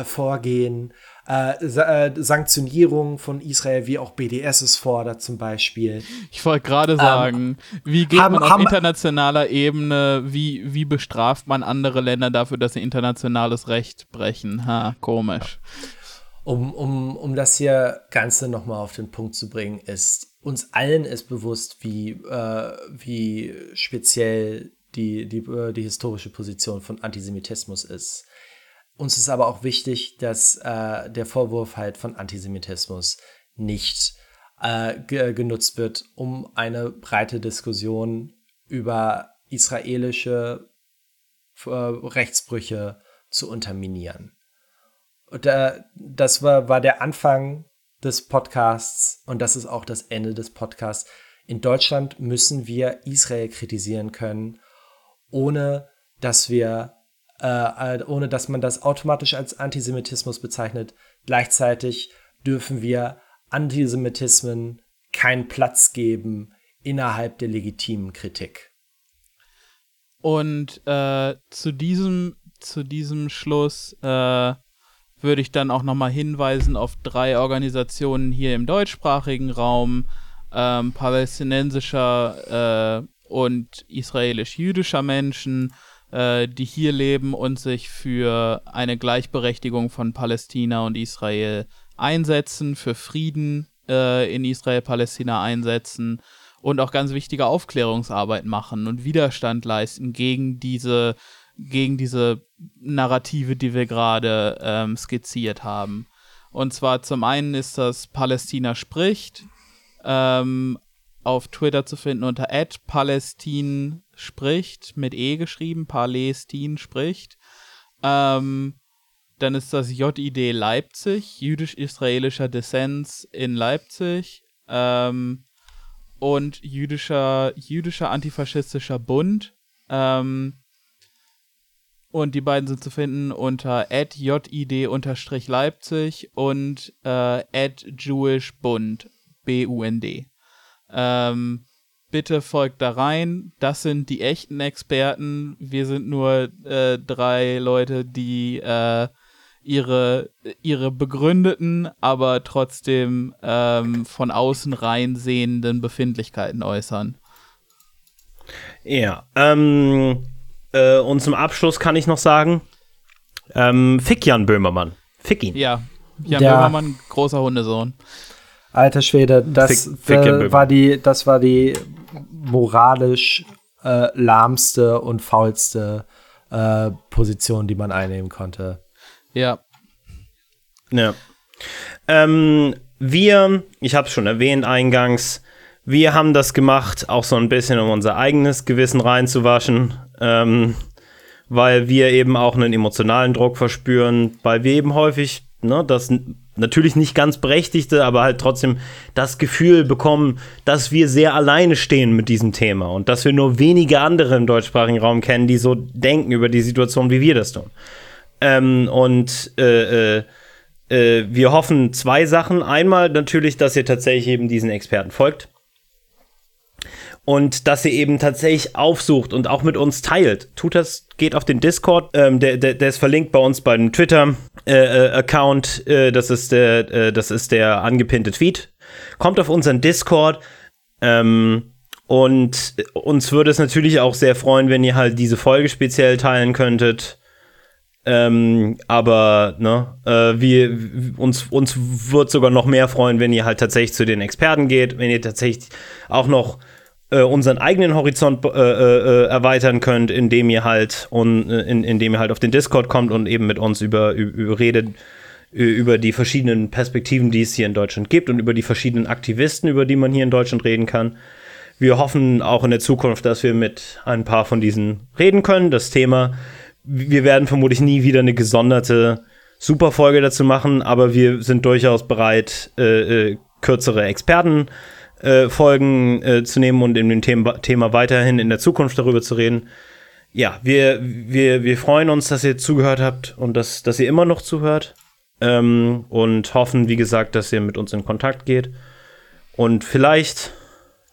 vorgehen? Äh, äh, Sanktionierung von Israel, wie auch BDS es fordert zum Beispiel. Ich wollte gerade ähm, sagen, ähm, wie geht haben, man auf haben, internationaler Ebene, wie, wie bestraft man andere Länder dafür, dass sie internationales Recht brechen? Ha, komisch. Um, um, um das hier Ganze nochmal auf den Punkt zu bringen, ist, uns allen ist bewusst, wie, äh, wie speziell die, die, äh, die historische Position von Antisemitismus ist. Uns ist aber auch wichtig, dass äh, der Vorwurf halt von Antisemitismus nicht äh, genutzt wird, um eine breite Diskussion über israelische äh, Rechtsbrüche zu unterminieren. Und, äh, das war, war der Anfang des Podcasts und das ist auch das Ende des Podcasts. In Deutschland müssen wir Israel kritisieren können, ohne dass wir äh, ohne dass man das automatisch als Antisemitismus bezeichnet. Gleichzeitig dürfen wir Antisemitismen keinen Platz geben innerhalb der legitimen Kritik. Und äh, zu diesem zu diesem Schluss äh, würde ich dann auch nochmal hinweisen auf drei Organisationen hier im deutschsprachigen Raum, ähm, palästinensischer äh, und israelisch-jüdischer Menschen, äh, die hier leben und sich für eine Gleichberechtigung von Palästina und Israel einsetzen, für Frieden äh, in Israel-Palästina einsetzen und auch ganz wichtige Aufklärungsarbeit machen und Widerstand leisten gegen diese, gegen diese Narrative, die wir gerade ähm, skizziert haben. Und zwar zum einen ist das Palästina spricht, ähm, auf Twitter zu finden unter Palästin spricht, mit E geschrieben, Palästin spricht. Ähm, dann ist das JID Leipzig, jüdisch-israelischer Dissens in Leipzig. Ähm, und jüdischer, jüdischer antifaschistischer Bund. Ähm, und die beiden sind zu finden unter jid-leipzig und äh, jewishbund, B-U-N-D. Ähm, bitte folgt da rein. Das sind die echten Experten. Wir sind nur äh, drei Leute, die äh, ihre, ihre begründeten, aber trotzdem ähm, von außen rein sehenden Befindlichkeiten äußern. Ja, ähm, äh, und zum Abschluss kann ich noch sagen, ähm, fick Jan Böhmermann. Fick ihn. Ja, Jan ja. Böhmermann, großer Hundesohn. Alter Schwede, das, fick, fick äh, war, die, das war die moralisch äh, lahmste und faulste äh, Position, die man einnehmen konnte. Ja. Ja. Ähm, wir, ich habe es schon erwähnt eingangs, wir haben das gemacht, auch so ein bisschen, um unser eigenes Gewissen reinzuwaschen, ähm, weil wir eben auch einen emotionalen Druck verspüren, weil wir eben häufig ne, das natürlich nicht ganz berechtigte, aber halt trotzdem das Gefühl bekommen, dass wir sehr alleine stehen mit diesem Thema und dass wir nur wenige andere im deutschsprachigen Raum kennen, die so denken über die Situation, wie wir das tun. Ähm, und äh, äh, äh, wir hoffen zwei Sachen. Einmal natürlich, dass ihr tatsächlich eben diesen Experten folgt. Und dass ihr eben tatsächlich aufsucht und auch mit uns teilt. Tut das, geht auf den Discord, ähm, der, der, der, ist verlinkt bei uns beim Twitter-Account. Äh, äh, das, ist der, äh, das ist der angepinnte Tweet. Kommt auf unseren Discord. Ähm, und uns würde es natürlich auch sehr freuen, wenn ihr halt diese Folge speziell teilen könntet. Ähm, aber ne, äh, wir, uns, uns wird sogar noch mehr freuen, wenn ihr halt tatsächlich zu den Experten geht, wenn ihr tatsächlich auch noch äh, unseren eigenen Horizont äh, äh, erweitern könnt, indem ihr halt und in, indem ihr halt auf den Discord kommt und eben mit uns über, über redet über die verschiedenen Perspektiven, die es hier in Deutschland gibt und über die verschiedenen Aktivisten, über die man hier in Deutschland reden kann. Wir hoffen auch in der Zukunft, dass wir mit ein paar von diesen reden können. Das Thema wir werden vermutlich nie wieder eine gesonderte Superfolge dazu machen, aber wir sind durchaus bereit, äh, äh, kürzere Expertenfolgen äh, äh, zu nehmen und in dem Thema, Thema weiterhin in der Zukunft darüber zu reden. Ja, wir, wir, wir freuen uns, dass ihr zugehört habt und dass, dass ihr immer noch zuhört. Ähm, und hoffen, wie gesagt, dass ihr mit uns in Kontakt geht. Und vielleicht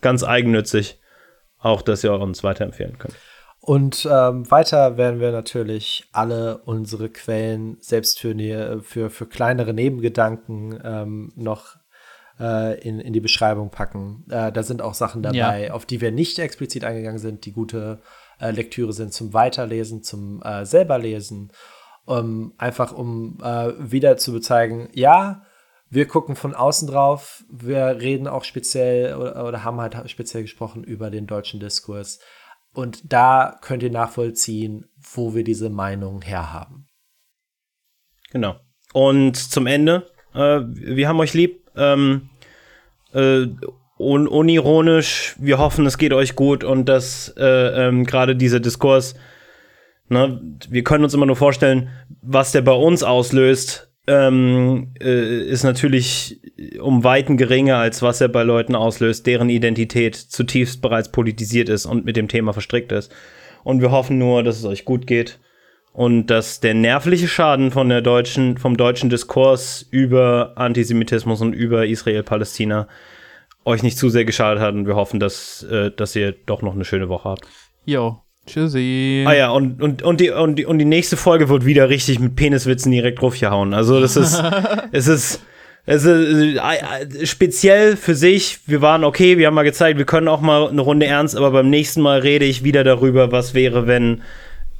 ganz eigennützig auch, dass ihr uns weiterempfehlen könnt. Und ähm, weiter werden wir natürlich alle unsere Quellen, selbst für, für, für kleinere Nebengedanken, ähm, noch äh, in, in die Beschreibung packen. Äh, da sind auch Sachen dabei, ja. auf die wir nicht explizit eingegangen sind, die gute äh, Lektüre sind zum Weiterlesen, zum äh, selberlesen. Um, einfach um äh, wieder zu bezeigen, ja, wir gucken von außen drauf, wir reden auch speziell oder, oder haben halt speziell gesprochen über den deutschen Diskurs und da könnt ihr nachvollziehen, wo wir diese Meinung herhaben. Genau. Und zum Ende, äh, wir haben euch lieb. Ähm, äh, un unironisch, wir hoffen, es geht euch gut und dass äh, ähm, gerade dieser Diskurs, ne, wir können uns immer nur vorstellen, was der bei uns auslöst, ähm, äh, ist natürlich um Weiten geringer, als was er bei Leuten auslöst, deren Identität zutiefst bereits politisiert ist und mit dem Thema verstrickt ist. Und wir hoffen nur, dass es euch gut geht und dass der nervliche Schaden von der deutschen, vom deutschen Diskurs über Antisemitismus und über Israel-Palästina euch nicht zu sehr geschadet hat. Und wir hoffen, dass, äh, dass ihr doch noch eine schöne Woche habt. Jo, Tschüssi. Ah ja, und, und, und, die, und, die, und die nächste Folge wird wieder richtig mit Peniswitzen direkt draufgehauen. Also das ist, es ist, es ist äh, speziell für sich, wir waren okay, wir haben mal gezeigt, wir können auch mal eine Runde ernst, aber beim nächsten Mal rede ich wieder darüber, was wäre, wenn,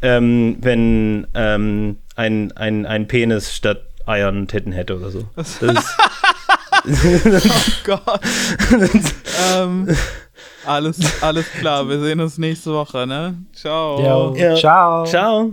ähm, wenn ähm, ein, ein, ein Penis statt Eiern Titten hätte oder so. Das ist, Oh Gott. ähm, alles, alles klar, wir sehen uns nächste Woche, ne? Ciao. Jo. Ja. Ciao. ciao.